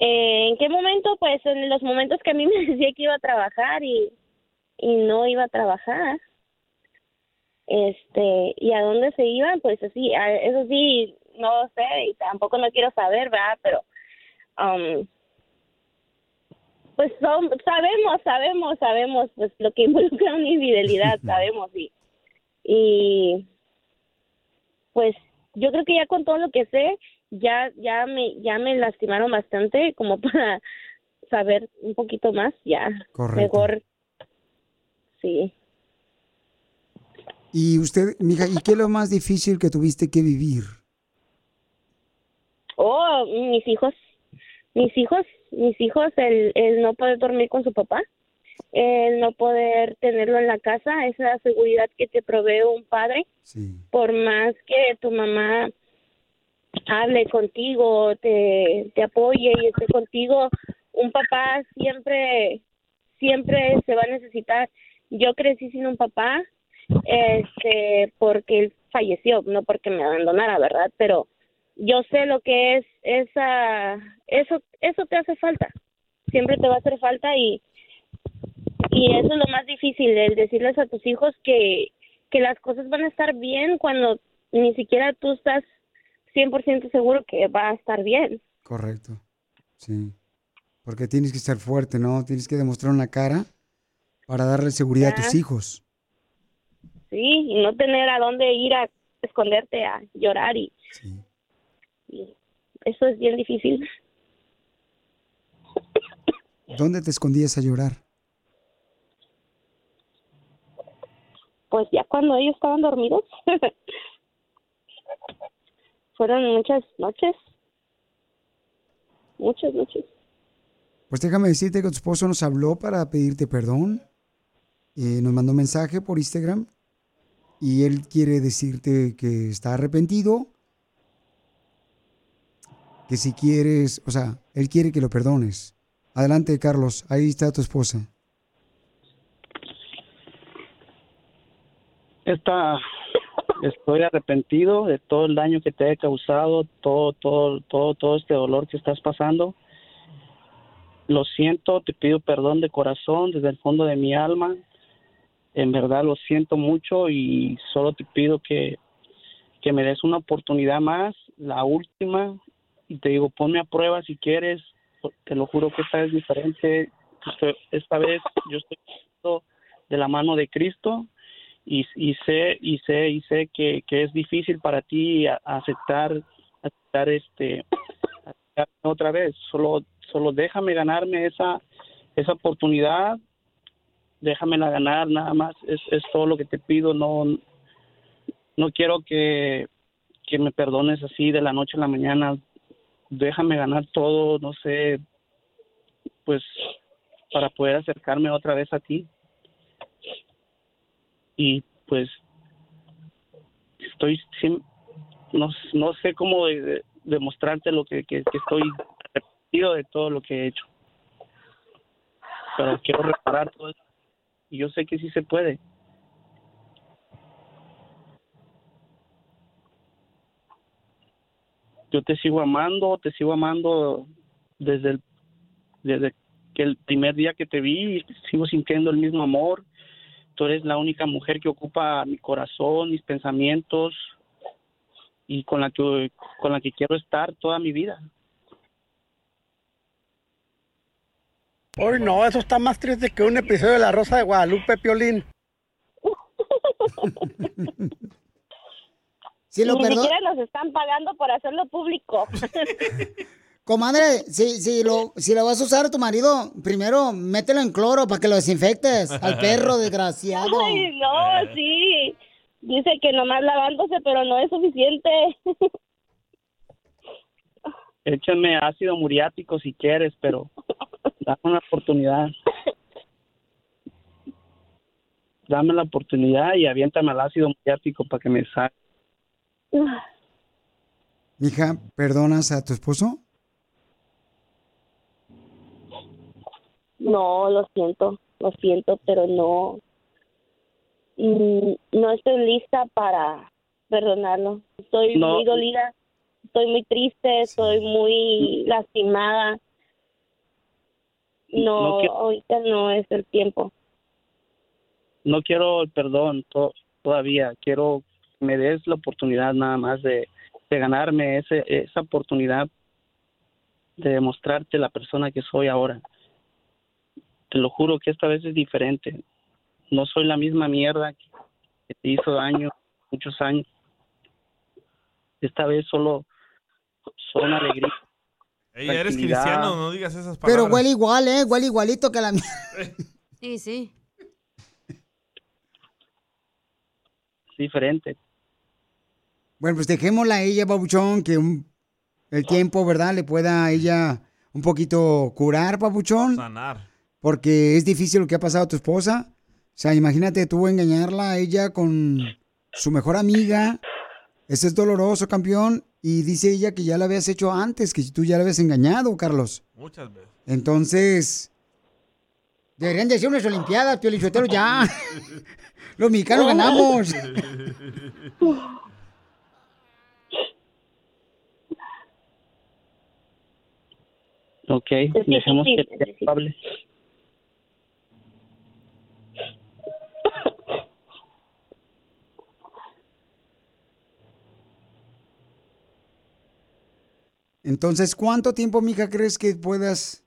Eh, ¿En qué momento? Pues en los momentos que a mí me decía que iba a trabajar y, y no iba a trabajar. Este, ¿y a dónde se iban? Pues así, a- eso sí, no sé y tampoco no quiero saber, ¿verdad? Pero, um, pues son, sabemos, sabemos, sabemos, pues lo que involucra una infidelidad, sabemos y, y pues yo creo que ya con todo lo que sé, ya ya me ya me lastimaron bastante como para saber un poquito más, ya Correcto. mejor sí. Y usted, mija, ¿y qué es lo más difícil que tuviste que vivir? Oh, mis hijos, mis hijos, mis hijos, el, el no poder dormir con su papá, el no poder tenerlo en la casa, esa seguridad que te provee un padre, por más que tu mamá hable contigo, te, te apoye y esté contigo, un papá siempre, siempre se va a necesitar. Yo crecí sin un papá, este, porque él falleció, no porque me abandonara, ¿verdad? Pero yo sé lo que es esa, eso, eso te hace falta, siempre te va a hacer falta y, y eso es lo más difícil, el decirles a tus hijos que, que las cosas van a estar bien cuando ni siquiera tú estás 100% seguro que va a estar bien. Correcto. Sí. Porque tienes que estar fuerte, ¿no? Tienes que demostrar una cara para darle seguridad a tus Ya. hijos. Sí, y no tener a dónde ir a esconderte a llorar y, y eso es bien difícil. ¿Dónde te escondías a llorar? Pues ya cuando ellos estaban dormidos, fueron muchas noches, muchas noches. Pues déjame decirte que tu esposo nos habló para pedirte perdón. Eh, nos mandó un mensaje por Instagram y él quiere decirte que está arrepentido, que si quieres, o sea, él quiere que lo perdones. Adelante, Carlos, ahí está tu esposa. Esta, estoy arrepentido de todo el daño que te he causado, todo, todo, todo, todo este dolor que estás pasando. Lo siento, te pido perdón de corazón, desde el fondo de mi alma. En verdad lo siento mucho y solo te pido que, que me des una oportunidad más, la última. Y te digo, ponme a prueba si quieres. Te lo juro que esta vez es diferente. Esta vez yo estoy de la mano de Cristo y, sé y sé y sé que, es difícil para ti aceptar aceptar este otra vez solo solo déjame ganarme esa esa oportunidad déjamela ganar nada más es, es todo lo que te pido no no quiero que que me perdones así de la noche a la mañana déjame ganar todo no sé pues para poder acercarme otra vez a ti. Y pues estoy sin- no, no sé cómo de- de- demostrarte lo que, que, que estoy arrepentido de todo lo que he hecho. Pero quiero reparar todo eso. Y yo sé que sí se puede yo te sigo amando te sigo amando desde el desde que el primer día que te vi sigo sintiendo el mismo amor tú eres la única mujer que ocupa mi corazón, mis pensamientos y con la que con la que quiero estar toda mi vida. Hoy no, eso está más triste que un episodio de La Rosa de Guadalupe, Piolín. Si lo Ni siquiera nos están pagando por hacerlo público. Comadre, si, si, lo, si lo vas a usar a tu marido, primero mételo en cloro para que lo desinfectes. Al perro, desgraciado. Ay, no, sí. Dice que nomás lavándose, pero no es suficiente. Échame ácido muriático si quieres, pero dame una oportunidad. Dame la oportunidad y aviéntame al ácido muriático para que me salga. Mija, ¿perdonas a tu esposo? No, lo siento, lo siento, pero no. mm, No estoy lista para perdonarlo. Estoy No. muy dolida, estoy muy triste, estoy muy lastimada. No, No quiero- ahorita no es el tiempo. No quiero el perdón to- todavía, quiero me des la oportunidad nada más de, de ganarme ese, esa oportunidad de demostrarte la persona que soy ahora. Te lo juro que esta vez es diferente. No soy la misma mierda que te hizo daño muchos años. esta vez solo son alegría. Ey, eres cristiano, no digas esas palabras. Pero huele igual, ¿eh? Huele igualito que la mía. Sí, sí. Es diferente. Bueno, pues dejémosla a ella, Papuchón, que un- el tiempo, ¿verdad? Le pueda a ella un poquito curar, Papuchón. Sanar. Porque es difícil lo que ha pasado a tu esposa. O sea, imagínate tú engañarla a ella con su mejor amiga. Eso es doloroso, campeón. Y dice ella que ya la habías hecho antes, que tú ya la habías engañado, Carlos. Muchas veces. Entonces, deberían de ser unas olimpiadas, Pio Lichotero, ya. Los mexicanos ganamos. Ok, dejemos que ella hable. Entonces, ¿cuánto tiempo, mija, crees que puedas...?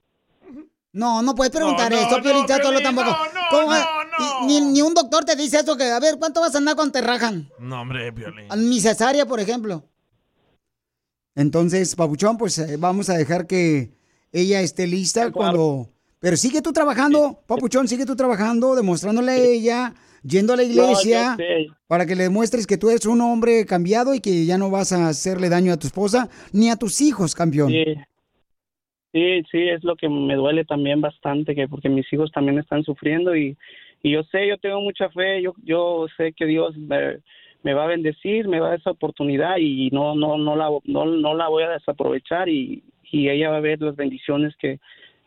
No, no puedes preguntar No, no, esto, no, Piolín, Piolín, tampoco. no, no, ¿Cómo? no, Ni, ni un doctor te dice eso, que a ver, ¿cuánto vas a andar cuando te rajan? No, hombre, Piolín. Mi cesárea, por ejemplo. Entonces, Papuchón, pues eh, vamos a dejar que ella esté lista cuando... Pero sigue tú trabajando, Papuchón, sigue tú trabajando, demostrándole a ella, yendo a la iglesia, No, para que le demuestres que tú eres un hombre cambiado y que ya no vas a hacerle daño a tu esposa ni a tus hijos, campeón. Sí. Sí, sí, es lo que me duele también bastante, que porque mis hijos también están sufriendo y, y yo sé, yo tengo mucha fe, yo, yo sé que Dios me, me va a bendecir, me va a dar esa oportunidad y no, no, no la, no, no la voy a desaprovechar y, y ella va a ver las bendiciones que,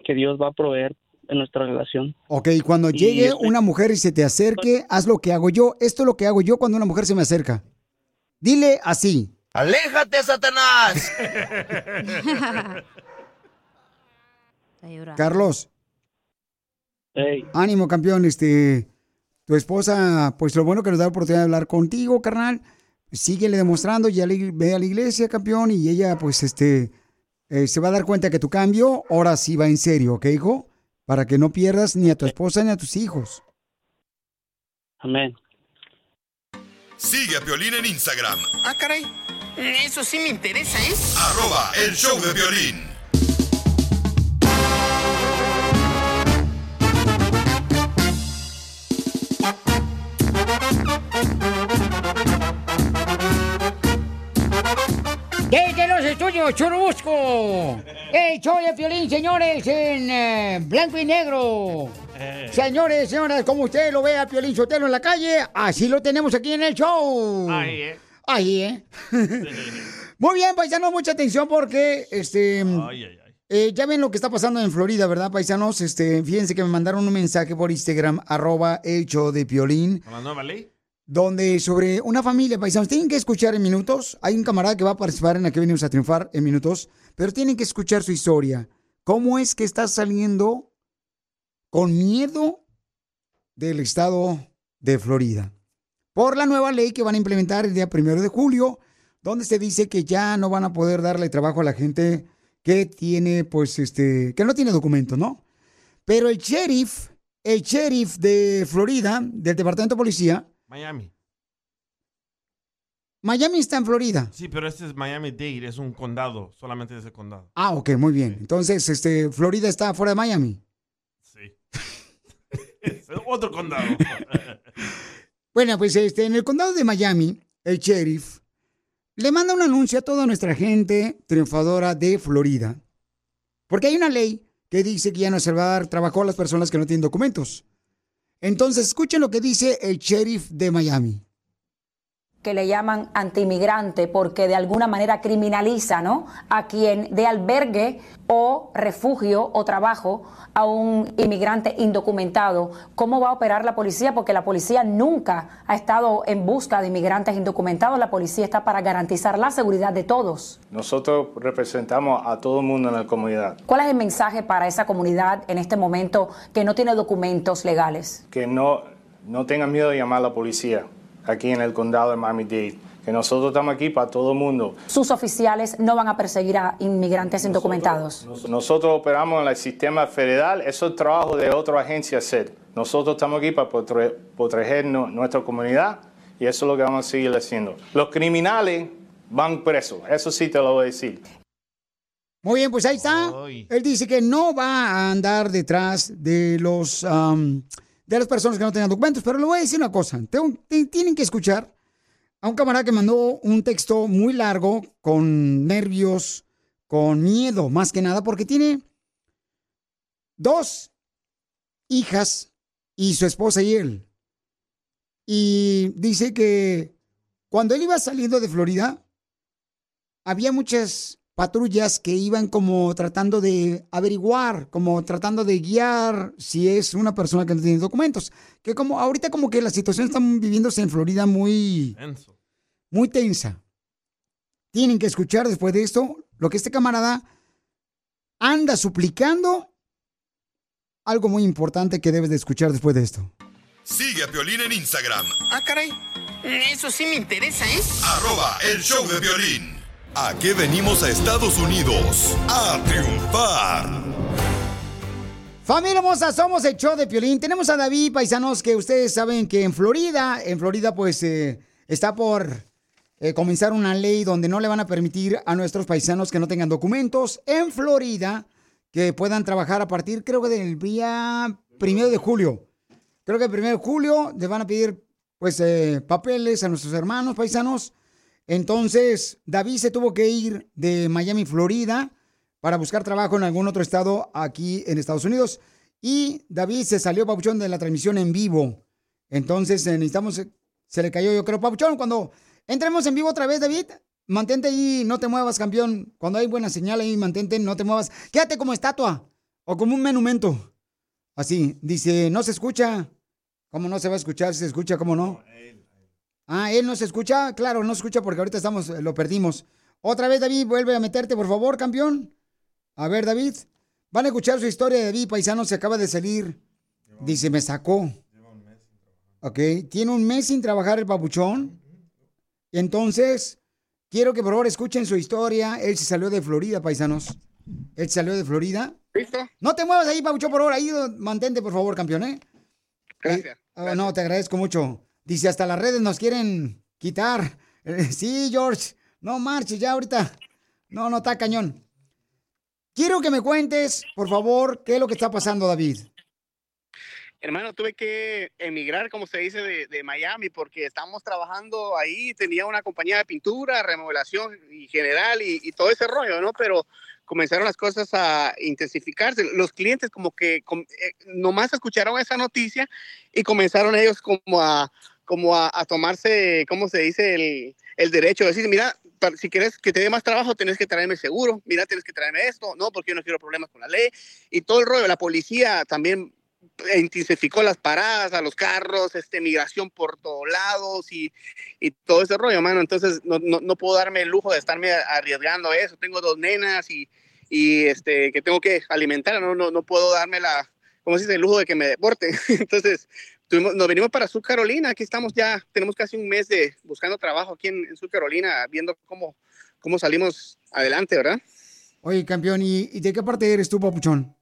que Dios va a proveer en nuestra relación. Ok, cuando Y llegue este- una mujer y se te acerque, haz lo que hago yo. Esto es lo que hago yo cuando una mujer se me acerca. Dile así. ¡Aléjate, Satanás! Carlos. Ánimo, campeón. Este, tu esposa, pues lo bueno que nos da la oportunidad de hablar contigo, carnal. Síguele demostrando, ya le, ve a la iglesia, campeón, y ella, pues, este, eh, se va a dar cuenta que tu cambio ahora sí va en serio, ¿ok, hijo? Para que no pierdas ni a tu esposa ni a tus hijos. Amén. Sigue a Piolín en Instagram, Ah, caray. Eso sí me interesa, ¿eh? arroba el show de violín. Desde los estudios Churubusco, el show de Piolín, señores, en eh, blanco y negro. Señores, señoras, como usted lo ve a Piolín Sotelo en la calle, así lo tenemos aquí en el show. Ahí, ¿eh? Ahí, ¿eh? Muy bien, paisanos, mucha atención porque, este... Ay, ay, ay. eh, ya ven lo que está pasando en Florida, ¿verdad, paisanos? Este, fíjense que me mandaron un mensaje por Instagram, arroba show de Piolín ¿Con la nueva ley? Donde sobre una familia, paisanos, tienen que escuchar en minutos. Hay un camarada que va a participar en la que venimos a triunfar en minutos, pero tienen que escuchar su historia. ¿Cómo es que está saliendo con miedo del estado de Florida? Por la nueva ley que van a implementar el día primero de julio, donde se dice que ya no van a poder darle trabajo a la gente que tiene, pues, este, que no tiene documentos, ¿no? Pero el sheriff, el sheriff de Florida, del Departamento de Policía, Miami. Miami está en Florida. Sí, pero este es Miami-Dade, es un condado, solamente ese condado. Ah, ok, muy bien. Entonces, este, Florida está fuera de Miami. Es otro condado. Bueno, pues este, en el condado de Miami, el sheriff le manda un anuncio a toda nuestra gente triunfadora de Florida. Porque hay una ley que dice que ya no se va a dar trabajo a las personas que no tienen documentos. Entonces, escuchen lo que dice el sheriff de Miami. Que le llaman antimigrante porque de alguna manera criminaliza ¿no? a quien dé albergue o refugio o trabajo a un inmigrante indocumentado. ¿Cómo va a operar la policía? Porque la policía nunca ha estado en busca de inmigrantes indocumentados. La policía está para garantizar la seguridad de todos. Nosotros representamos a todo el mundo en la comunidad, ¿Cuál es el mensaje para esa comunidad en este momento que no tiene documentos legales? que no, no tengan miedo de llamar a la policía aquí en el condado de Miami-Dade, que nosotros estamos aquí para todo el mundo. Sus oficiales no van a perseguir a inmigrantes indocumentados. Nosotros operamos en el sistema federal, eso es trabajo de otra agencia hacer. Nosotros estamos aquí para prote- proteger nu- nuestra comunidad y eso es lo que vamos a seguir haciendo. Los criminales van presos. Eso sí te lo voy a decir. Muy bien, pues ahí está. Él dice que no va a andar detrás de los am, de las personas que no tengan documentos, pero le voy a decir una cosa. Tienen que escuchar a un camarada que mandó un texto muy largo, con nervios, con miedo, más que nada, porque tiene dos hijas y su esposa y él. Y dice que cuando él iba saliendo de Florida, había muchas patrullas que iban como tratando de averiguar, como tratando de guiar si es una persona que no tiene documentos. Que como ahorita como que la situación está viviéndose en Florida muy, muy tensa. Tienen que escuchar después de esto lo que este camarada anda suplicando. Algo muy importante que debes de escuchar después de esto. Sigue a Piolín en Instagram, Ah, caray. Eso sí me interesa, ¿eh? arroba el show de violín. ¿A qué venimos a Estados Unidos? A triunfar. Familia hermosa, somos el show de Piolín. Tenemos a David, paisanos, que ustedes saben que en Florida, en Florida pues eh, está por eh, comenzar una ley donde no le van a permitir a nuestros paisanos que no tengan documentos en Florida que puedan trabajar a partir, creo que del día primero de julio. Creo que el primero de julio les van a pedir pues eh, papeles a nuestros hermanos paisanos. Entonces, David se tuvo que ir de Miami, Florida, para buscar trabajo en algún otro estado aquí en Estados Unidos. Y David se salió, Papuchón, de la transmisión en vivo. Entonces, eh, necesitamos, se le cayó, yo creo, Papuchón, cuando entremos en vivo otra vez, David, mantente ahí, no te muevas, campeón. Cuando hay buena señal ahí, mantente, no te muevas. Quédate como estatua o como un monumento. Así, dice, no se escucha. ¿Cómo no se va a escuchar? Se escucha, ¿cómo no? Ah, él no se escucha. Claro, no se escucha porque ahorita estamos, eh, lo perdimos. Otra vez, David, vuelve a meterte, por favor, campeón. A ver, David. Van a escuchar su historia de David, paisano, se acaba de salir. Dice, me sacó. Ok, tiene un mes sin trabajar el papuchón. Entonces, quiero que por favor escuchen su historia. Él se salió de Florida, paisanos. Él se salió de Florida. ¿Listo? No te muevas ahí, papuchón, por favor. Ahí mantente, por favor, campeón, ¿eh? Gracias. Ah, no, te agradezco mucho. Dice, hasta las redes nos quieren quitar. Eh, sí, George. No marches ya ahorita. No, no, está cañón. Quiero que me cuentes, por favor, qué es lo que está pasando, David. Hermano, tuve que emigrar, como se dice, de, Miami porque estábamos trabajando ahí, tenía una compañía de pintura, remodelación y general y, todo ese rollo, ¿no? Pero comenzaron las cosas a intensificarse. Los clientes como que eh, nomás escucharon esa noticia y comenzaron ellos como a, como a, a tomarse, ¿cómo se dice? El, el derecho de decir, mira, si quieres que te dé más trabajo, tienes que traerme seguro, mira, tienes que traerme esto, no, porque yo no quiero problemas con la ley. Y todo el rollo, la policía también intensificó las paradas a los carros, este, migración por todos lados y, y todo ese rollo, mano. Entonces no, no, no puedo darme el lujo de estarme arriesgando eso. Tengo dos nenas y, y este, que tengo que alimentar, no, no, no puedo darme la, ¿cómo se dice? El lujo de que me deporten. Entonces tuvimos, nos venimos para Sur Carolina, aquí estamos ya, tenemos casi un mes de buscando trabajo aquí en, en Sur Carolina, viendo cómo, cómo salimos adelante, ¿verdad? Oye, campeón, ¿y, y de qué parte eres tú, papuchón?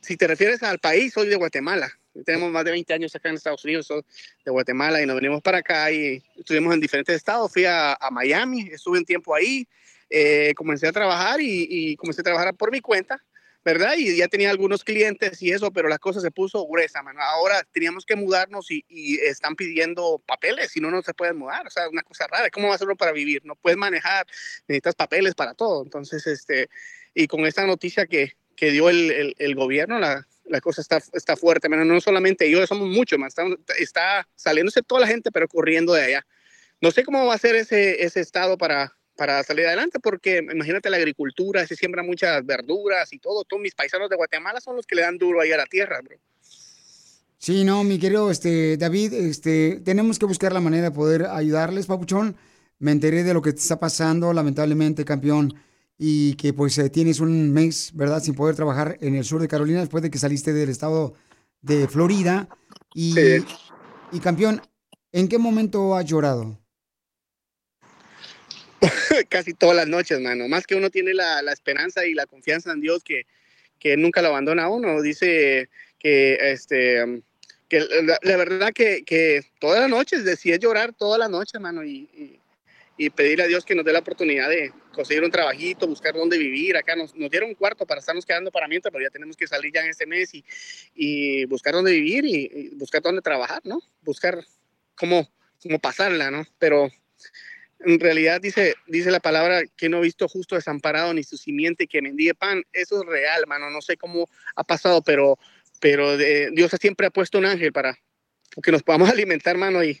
Si te refieres al país, soy de Guatemala. Tenemos más de 20 años acá en Estados Unidos, soy de Guatemala y nos venimos para acá y estuvimos en diferentes estados. Fui a, a Miami, estuve un tiempo ahí, eh, comencé a trabajar y, y comencé a trabajar por mi cuenta, ¿verdad? Y ya tenía algunos clientes y eso, pero la cosa se puso gruesa, mano. Ahora teníamos que mudarnos y, y están pidiendo papeles, si no, no se pueden mudar. O sea, una cosa rara. ¿Cómo va a hacerlo para vivir? No puedes manejar, necesitas papeles para todo. Entonces, este, y con esta noticia que, que dio el, el, el gobierno, la, la cosa está, está fuerte, mano. No solamente yo, somos muchos más. Está, está saliéndose toda la gente, pero corriendo de allá. No sé cómo va a ser ese, ese estado para, para salir adelante, porque imagínate la agricultura, se siembra muchas verduras y todo. Todos mis paisanos de Guatemala son los que le dan duro ahí a la tierra, bro. Sí, no, mi querido este, David, este, tenemos que buscar la manera de poder ayudarles, papuchón. Me enteré de lo que te está pasando, lamentablemente, campeón, y que pues eh, tienes un mes, ¿verdad?, sin poder trabajar en el sur de Carolina después de que saliste del estado de Florida. Y, y campeón, ¿en qué momento has llorado? Casi todas las noches, mano. Más que uno tiene la, esperanza y la confianza en Dios que, que nunca lo abandona uno. Dice que, este, que la, verdad que, que todas las noches, decía llorar todas las noches, mano. Y, y, y pedirle a Dios que nos dé la oportunidad de conseguir un trabajito, buscar dónde vivir. Acá nos, nos dieron un cuarto para estarnos quedando para mientras, pero ya tenemos que salir ya en este mes y, y buscar dónde vivir y buscar dónde trabajar, ¿no? Buscar cómo, cómo pasarla, ¿no? Pero en realidad dice, dice la palabra que no he visto justo desamparado ni su simiente que mendigue pan. Eso es real, mano. No sé cómo ha pasado, pero, pero de- Dios siempre ha puesto un ángel para que nos podamos alimentar, mano, y,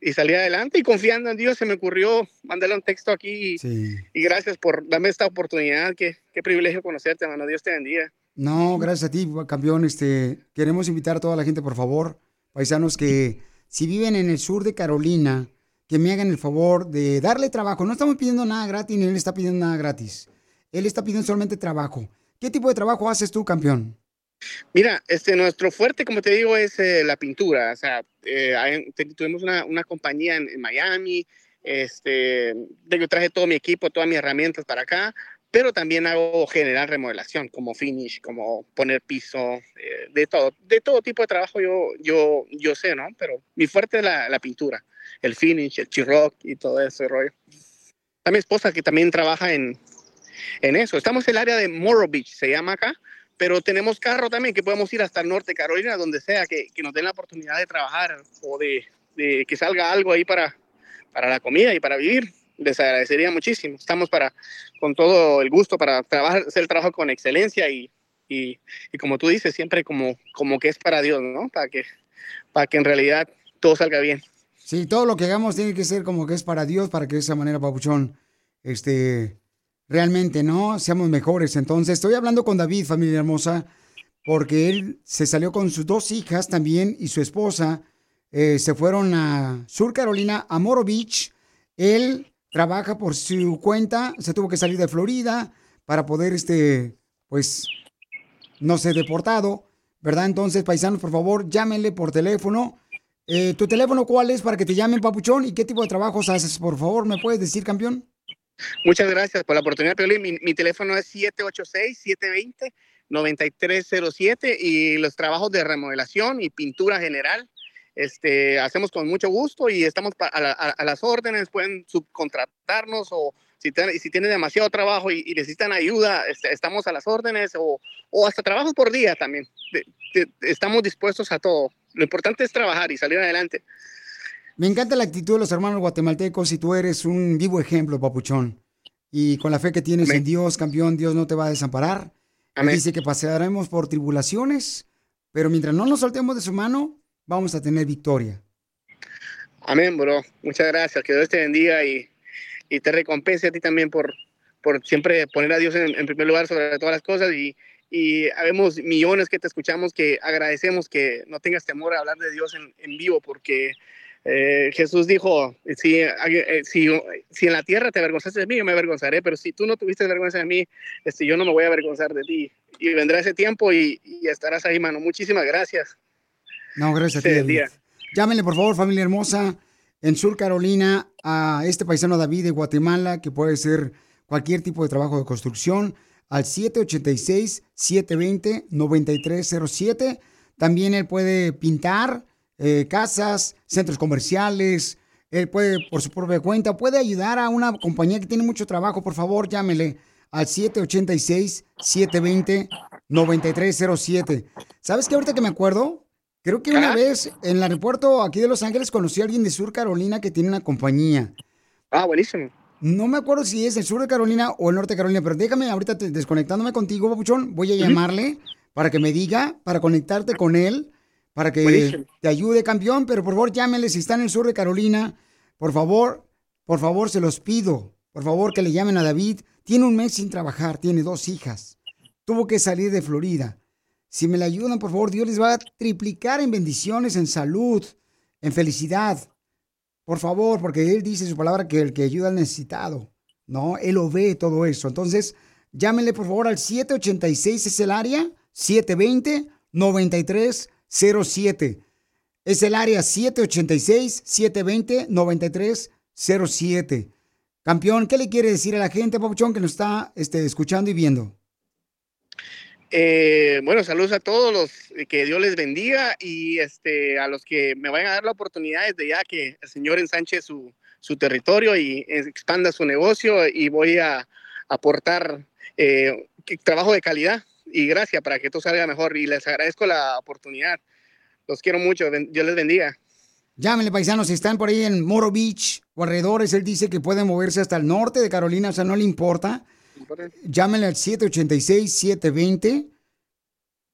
y salir adelante. Y confiando en Dios, se me ocurrió mandarle un texto aquí. Y, y gracias por darme esta oportunidad. Qué, qué privilegio conocerte, mano. Dios te bendiga. No, gracias a ti, campeón. Este, queremos invitar a toda la gente, por favor, paisanos que si viven en el sur de Carolina, que me hagan el favor de darle trabajo. No estamos pidiendo nada gratis, ni él está pidiendo nada gratis. Él está pidiendo solamente trabajo. ¿Qué tipo de trabajo haces tú, campeón? Mira, este, nuestro fuerte, como te digo, es eh, la pintura. O sea, eh, hay- tuvimos una, una compañía en, Miami. Este, yo traje todo mi equipo, todas mis herramientas para acá, pero también hago general remodelación, como finish, como poner piso, eh, de todo, de todo tipo de trabajo yo, yo, yo sé, ¿no? Pero mi fuerte es la, la pintura, el finish, el chirrock y todo ese rollo. Está mi esposa que también trabaja en, en eso. Estamos en el área de Morro Beach, se llama acá, pero tenemos carro también que podemos ir hasta el norte Carolina, donde sea, que, que nos den la oportunidad de trabajar o de, de que salga algo ahí para, para la comida y para vivir. Les agradecería muchísimo. Estamos para, con todo el gusto para trabajar, hacer el trabajo con excelencia y, y, y como tú dices, siempre como, como que es para Dios, ¿no? Para que, para que en realidad todo salga bien. Sí, todo lo que hagamos tiene que ser como que es para Dios, para que de esa manera, papuchón, este, realmente, ¿no? Seamos mejores. Entonces, estoy hablando con David, familia hermosa, porque él se salió con sus dos hijas también y su esposa. eh, se fueron a Sur Carolina, a Moro Beach. Él trabaja por su cuenta, se tuvo que salir de Florida para poder, este, pues, no ser deportado, ¿verdad? Entonces, paisanos, por favor, llámenle por teléfono. Eh, ¿Tu teléfono cuál es para que te llamen, papuchón? ¿Y qué tipo de trabajos haces? Por favor, ¿me puedes decir, campeón? Muchas gracias por la oportunidad, Piolín. Mi, teléfono es 786-720-9307 y los trabajos de remodelación y pintura general este, hacemos con mucho gusto y estamos a, la- a- a las órdenes. Pueden subcontratarnos o si, te- si tienen demasiado trabajo y, necesitan ayuda, este, estamos a las órdenes o, o hasta trabajos por día también. Estamos dispuestos a todo. Lo importante es trabajar y salir adelante. Me encanta la actitud de los hermanos guatemaltecos y tú eres un vivo ejemplo, papuchón. Y con la fe que tienes en Dios, campeón, Dios no te va a desamparar. Él Dice que pasaremos por tribulaciones, pero mientras no nos soltemos de su mano, vamos a tener victoria. Amén, bro. Muchas gracias. Que Dios te bendiga y, y te recompense a ti también por, por siempre poner a Dios en, en primer lugar sobre todas las cosas. Y, y habemos millones que te escuchamos que agradecemos que no tengas temor a hablar de Dios en, en vivo porque eh, Jesús dijo, si, eh, si, si en la tierra te avergonzaste de mí, yo me avergonzaré, pero si tú no tuviste vergüenza de mí, este, yo no me voy a avergonzar de ti. Y vendrá ese tiempo y, y estarás ahí, mano. Muchísimas gracias. No, gracias a Se ti. David. Llámenle, por favor, familia hermosa, en Sur Carolina, a este paisano David de Guatemala, que puede ser cualquier tipo de trabajo de construcción, al 786-720-9307. También él puede pintar eh, casas, centros comerciales. Él puede, por su propia cuenta, puede ayudar a una compañía que tiene mucho trabajo. Por favor, llámele al 786-720-9307. ¿Sabes qué? Ahorita que me acuerdo, creo que una vez en el aeropuerto aquí de Los Ángeles conocí a alguien de Sur Carolina que tiene una compañía. Ah, buenísimo. No me acuerdo si es el sur de Carolina o el norte de Carolina, pero déjame ahorita te- desconectándome contigo, papuchón. Voy a llamarle para que me diga, para conectarte con él, para que Buenísimo. te ayude, campeón. Pero por favor, llámele si está en el sur de Carolina. Por favor, por favor, se los pido. Por favor, que le llamen a David. Tiene un mes sin trabajar, tiene dos hijas. Tuvo que salir de Florida. Si me le ayudan, por favor, Dios les va a triplicar en bendiciones, en salud, en felicidad. Por favor, porque Él dice su palabra que el que ayuda al necesitado, ¿no? Él lo ve todo eso. Entonces, llámenle por favor al 786, es el área, 720-9307. Es el área 786-720-9307. Campeón, ¿qué le quiere decir a la gente, Papuchón, que nos está este, escuchando y viendo? Eh, bueno, saludos a todos los que Dios les bendiga y este a los que me vayan a dar la oportunidad desde ya que el Señor ensanche su, su territorio y expanda su negocio y voy a aportar eh, trabajo de calidad y gracias para que todo salga mejor y les agradezco la oportunidad. Los quiero mucho, Dios les bendiga. Llámenle, paisanos, si están por ahí en Moro Beach o alrededores, él dice que pueden moverse hasta el norte de Carolina, o sea, no le importa. Llámenle al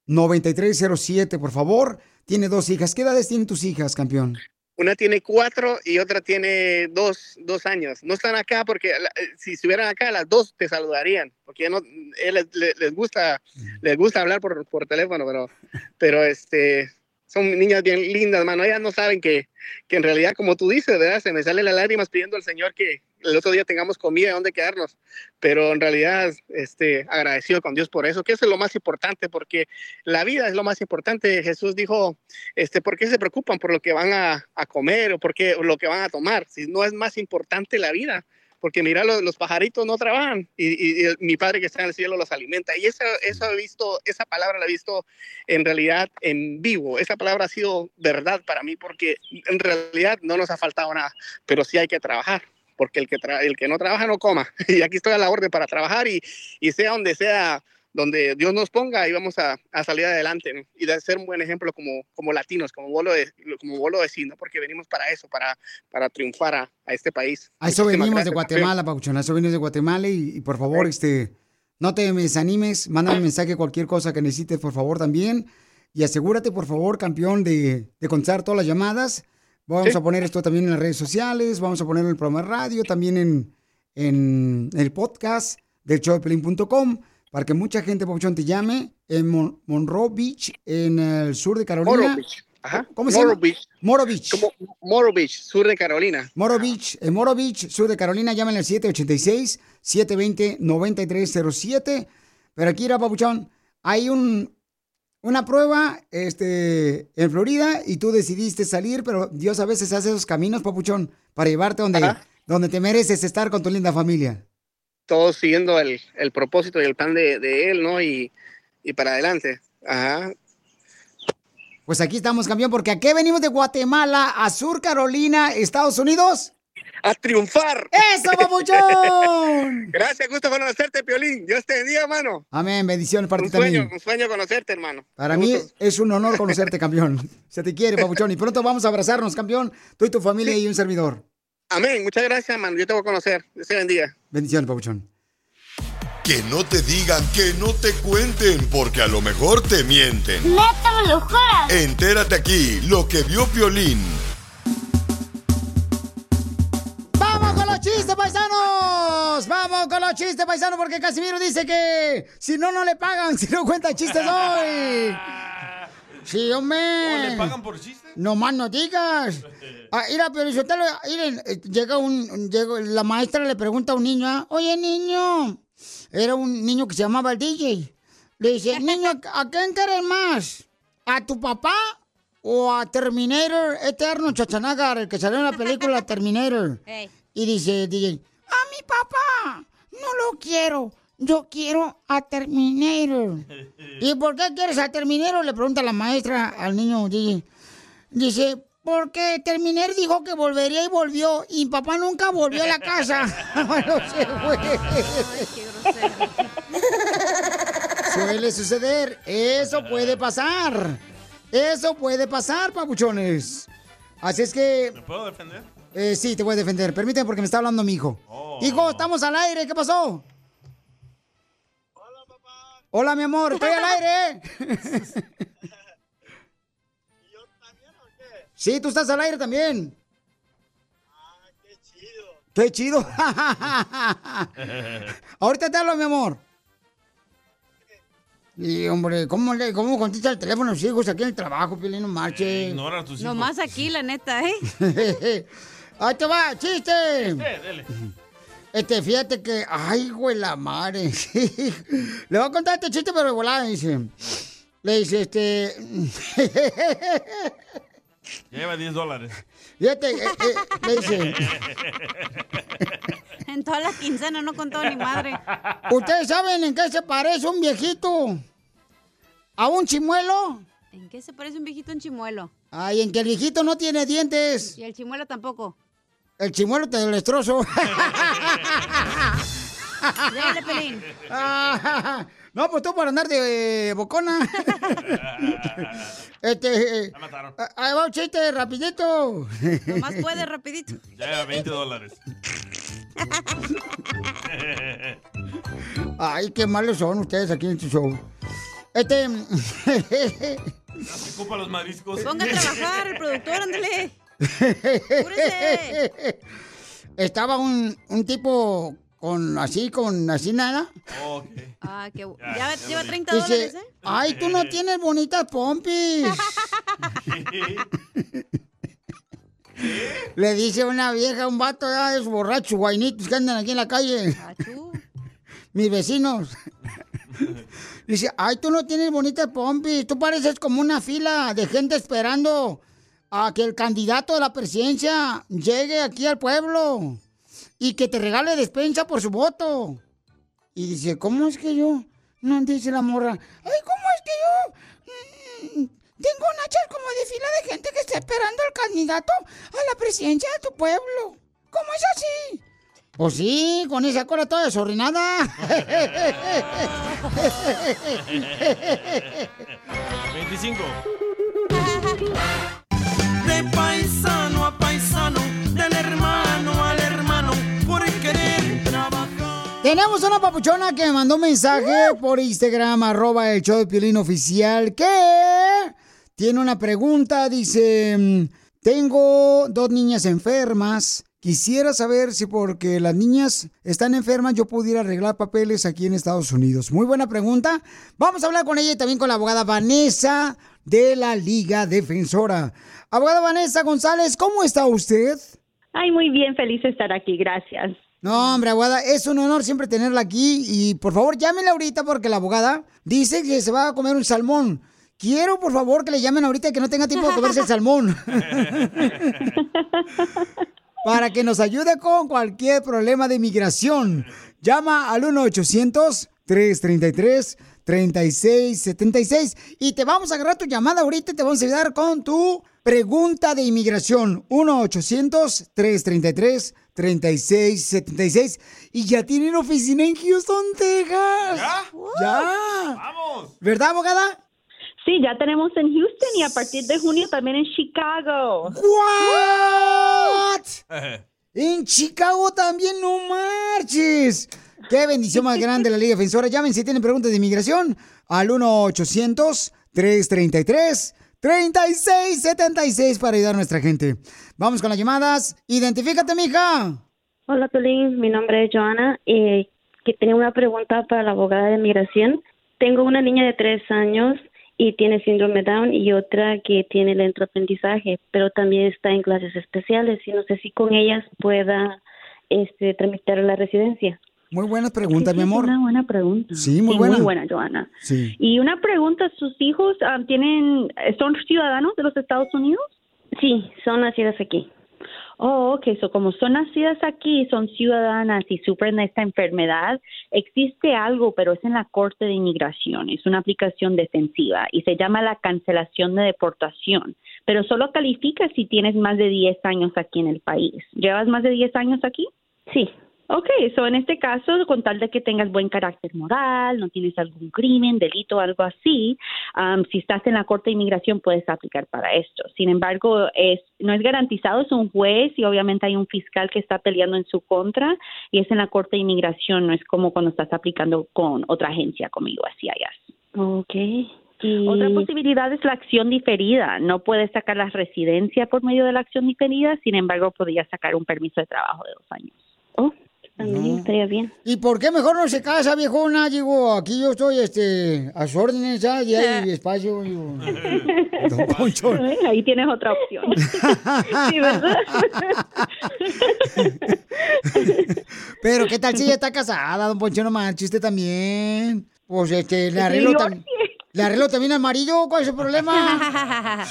786-720-9307, por favor. Tiene dos hijas. ¿Qué edades tienen tus hijas, campeón? Una tiene cuatro y otra tiene dos, dos años. No están acá porque la- eh, si estuvieran acá, las dos te saludarían. Porque no, eh, les, les- les gusta, les gusta hablar por, por teléfono, pero, pero este, son niñas bien lindas, mano. Ellas no saben que, que en realidad, como tú dices, ¿verdad? Se me salen las lágrimas pidiendo al Señor que el otro día tengamos comida, y dónde quedarnos. Pero en realidad, este, agradecido con Dios por eso, que eso es lo más importante, porque la vida es lo más importante. Jesús dijo, este, ¿por qué se preocupan por lo que van a, a comer o por qué, lo que van a tomar? Si no es más importante la vida. Porque mira, los, los pajaritos no trabajan y, mi padre que está en el cielo los alimenta. Y eso, eso he visto, esa palabra la he visto en realidad en vivo. Esa palabra ha sido verdad para mí porque en realidad no nos ha faltado nada, pero sí hay que trabajar. Porque el que, el que no trabaja no coma. Y aquí estoy a la orden para trabajar y, y sea donde sea, donde Dios nos ponga y vamos a, a salir adelante ¿no? y de ser un buen ejemplo como, como latinos, como bolo de, como bolo de sí, ¿no? porque venimos para eso, para, para triunfar a, a este país. A eso Muchísimas venimos de gracias, Guatemala, Pauchón. A eso venimos de Guatemala y, y por favor, este, no te desanimes. Mándame un mensaje, cualquier cosa que necesites, por favor, también. Y asegúrate, por favor, campeón, de, de contestar todas las llamadas. Vamos Sí. a poner esto también en las redes sociales. Vamos a ponerlo en el programa de radio, también en, en el podcast del showdepelín.com para que mucha gente, Pauchón, te llame en Mon- Monroe Beach, en el sur de Carolina. Beach. Ajá. ¿Cómo se llama? Beach. Moro Beach. Como Morro Beach, sur de Carolina. Moro Beach, en Moro Beach, sur de Carolina, llámenle al 786-720-9307. Pero aquí era, Papuchón, hay un, una prueba este, en Florida y tú decidiste salir, pero Dios a veces hace esos caminos, Papuchón, para llevarte donde, donde te mereces estar con tu linda familia. Todos siguiendo el, el propósito y el plan de, de él, ¿no? Y, y para adelante. Ajá. Pues aquí estamos, campeón, porque aquí venimos de Guatemala a Sur Carolina, Estados Unidos. ¡A triunfar! ¡Eso, papuchón! Gracias, gusto conocerte, Piolín. Dios te bendiga, hermano. Amén, bendiciones para Un ti sueño, también. un sueño conocerte, hermano. Para mí es un honor conocerte, campeón. Se te quiere, papuchón. Y pronto vamos a abrazarnos, campeón. Tú y tu familia y un servidor. Amén. Muchas gracias, hermano. Yo te voy a conocer. Dios te bendiga. Bendiciones, papuchón. Que no te digan, que no te cuenten, porque a lo mejor te mienten. ¡Neta me lo juras! Entérate aquí, lo que vio Piolín. Con los chistes, paisanos! Porque Casimiro dice que si no, no le pagan, si no cuenta chistes hoy. Sí, hombre. ¿O le pagan por chistes? No más no digas. Ah, mira, pero Isotelo, miren, eh, llega un, llega- la maestra le pregunta a un niño, ah, oye niño, era un niño que se llamaba el DJ. Le dice, niño, ¿a quién quieres más? ¿A tu papá o a Terminator Eterno Chachanagar, el que salió en la película Terminator? Y dice el DJ, a mi papá, no lo quiero, yo quiero a Terminator. ¿Y por qué quieres a Terminator? Le pregunta la maestra al niño DJ. Dice, porque Terminator dijo que volvería y volvió, y papá nunca volvió a la casa. bueno, se fue. Suele suceder, eso puede pasar. Eso puede pasar, papuchones. Así es que, ¿Me puedo defender? Eh, sí, te voy a defender. Permíteme porque me está hablando mi hijo. Hijo, estamos al aire, ¿qué pasó? Hola, mi amor, estoy al aire. Sí, tú estás al aire también. qué chido. Qué chido. Ahorita te hablo, mi amor. Y, hombre, ¿cómo, le, cómo contesta el teléfono a los hijos aquí en el trabajo, Piolín? No marche. Ignora a tus hijos. Nomás aquí, la neta, ¿eh? Ahí te va, chiste. dele. Este, fíjate que, ay, güey, la madre. Le voy a contar este chiste, pero de volada, dice. Le dice, este. Lleva 10 dólares. Fíjate, eh, eh, le dice. En toda la quincena no contó ni madre. ¿Ustedes saben en qué se parece un viejito a un chimuelo? ¿En qué se parece un viejito a un chimuelo? Ay, en que el viejito no tiene dientes. Y el chimuelo tampoco. El chimuelo te destrozo. Dale, Pelín. Ah, no, pues tú para andar de eh, bocona. este, eh, ah, ahí va un chiste, rapidito. Nomás puede, rapidito. Ya, 20 dólares. Ay, qué malos son ustedes aquí en su show. Este... Se ocupa los mariscos. Ponga a trabajar, el productor, ándale. Estaba un, un tipo con así, con así nada. Ok. Ah, qué bu- ya, lleva 30 Dice, dólares, ¿eh? ay, tú no tienes bonitas pompis. Le dice una vieja un vato ya de esos borrachos guainitos que andan aquí en la calle. Mis vecinos. Dice, ay, tú no tienes bonitas pompis. Tú pareces como una fila de gente esperando a que el candidato de la presidencia llegue aquí al pueblo y que te regale despensa por su voto. Y dice, ¿cómo es que yo? No, dice la morra. Ay, ¿cómo es que yo? mm, Tengo nachas como de fila de gente que está esperando al candidato a la presidencia de tu pueblo. ¿Cómo es así? Pues sí, con esa cola toda desordenada. 25. De paisano a paisano, del hermano al hermano, por querer trabajar. Tenemos una papuchona que me mandó un mensaje por Instagram, arroba el show de Piolín oficial, que tiene una pregunta, dice, mm, tengo dos niñas enfermas, quisiera saber si porque las niñas están enfermas yo pudiera arreglar papeles aquí en Estados Unidos. Muy buena pregunta. Vamos a hablar con ella y también con la abogada Vanessa de la Liga Defensora. Abogada Vanessa González, ¿cómo está usted? Ay, muy bien, feliz de estar aquí, gracias. No, hombre, abogada, es un honor siempre tenerla aquí y por favor llámenla ahorita porque la abogada dice que se va a comer un salmón. Quiero, por favor, que le llamen ahorita y que no tenga tiempo de comerse el salmón. Para que nos ayude con cualquier problema de inmigración. Llama al 1-800-333-3676 y te vamos a agarrar tu llamada ahorita y te vamos a ayudar con tu pregunta de inmigración. 1-800-333-3676. Y ya tienen oficina en Houston, Texas. ¿Ya? Ya. ¡Vamos! ¿Verdad, abogada? Sí, ya tenemos en Houston y a partir de junio también en Chicago. ¿What? En Chicago también, no marches. Qué bendición más grande la Liga Defensora. Llamen si tienen preguntas de inmigración al 1-800-333-3676 para ayudar a nuestra gente. Vamos con las llamadas. Identifícate, mija. Hola, Pelín. Mi nombre es Joana y que tenía una pregunta para la abogada de migración. Tengo una niña de tres años y tiene síndrome Down y otra que tiene lento aprendizaje, pero también está en clases especiales y no sé si con ellas pueda este, tramitar la residencia. Muy buena pregunta, Sí, mi amor. Una buena pregunta. Sí, muy buena. Muy buena, Joana. Sí. Y una pregunta, ¿sus hijos ah, tienen, son ciudadanos de los Estados Unidos? Sí, son nacidas aquí. Oh, ok, so como son nacidas aquí, son ciudadanas y sufren de esta enfermedad, existe algo, pero es en la Corte de Inmigración, es una aplicación defensiva y se llama la cancelación de deportación, pero solo califica si tienes más de 10 años aquí en el país. ¿Llevas más de 10 años aquí? Sí. Ok, so en este caso, con tal de que tengas buen carácter moral, no tienes algún crimen, delito, algo así, am, si estás en la Corte de Inmigración puedes aplicar para esto. Sin embargo, es, no es garantizado, es un juez y obviamente hay un fiscal que está peleando en su contra y es en la Corte de Inmigración, no es como cuando estás aplicando con otra agencia como USCIS. Ok. Otra posibilidad es la acción diferida. No puedes sacar la residencia por medio de la acción diferida, sin embargo, podrías sacar un permiso de trabajo de dos años. También estaría bien. ¿Y por qué mejor no se casa, viejona? Digo, aquí yo estoy este, a sus órdenes, ya, y hay espacio. Digo. Don Poncho. Ahí tienes otra opción. sí, ¿verdad? Pero ¿qué tal si ella está casada, don Poncho? No manches, usted también. Pues este, le arreglo, tam- le arreglo también al marido, ¿cuál es el problema?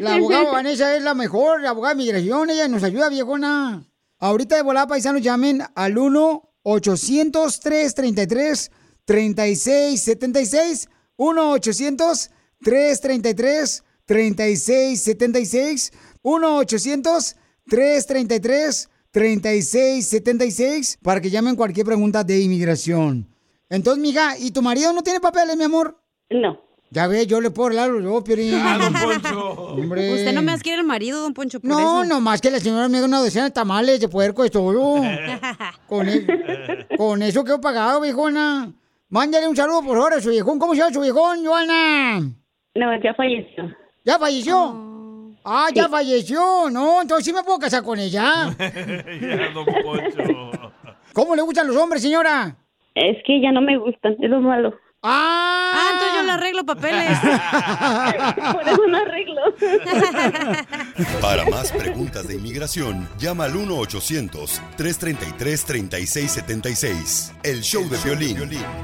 La abogada Vanessa es la mejor, la abogada de migración, ella nos ayuda, viejona. Ahorita de volada, paisanos, llamen al 1-800-333-3676. 1-800-333-3676. 1-800 1-800-333-3676 para que llamen cualquier pregunta de inmigración. Entonces, mija, ¿y tu marido no tiene papeles, mi amor? No. Ya ve, yo le puedo hablar, yo, Piolín. Ah, don Poncho. Hombre. Usted no me quiere el marido, don Poncho, por No, eso. no más que la señora me dio una docena de tamales de puerco de todo. Con, e- con eso quedó pagado, viejona. Mándale un saludo por favor a su viejón. ¿Cómo se llama su viejón, Joana? No, ya falleció. ¿Ya falleció? Ah, ya falleció. No, entonces sí me puedo casar con ella. ya, don Poncho. ¿Cómo le gustan los hombres, señora? Es que ya no me gustan, es lo malo. ¡Ah! Arreglo papeles. Por eso no arreglo. Para más preguntas de inmigración, llama al 1-800-333-3676. El show de violín.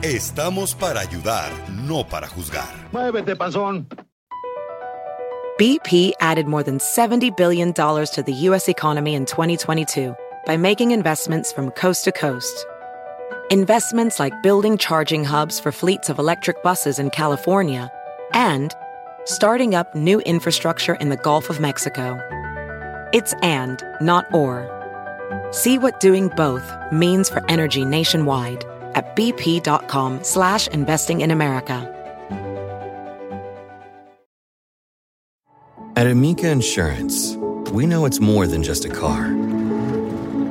Estamos para ayudar, no para juzgar. Muévete, panzón. BP added more than $70 billion to the U.S. economy in 2022 by making investments from coast to coast. Investments like building charging hubs for fleets of electric buses in California and starting up new infrastructure in the Gulf of Mexico. It's and, not or. See what doing both means for energy nationwide at bp.com slash investing in America. At Amica Insurance, we know it's more than just a car.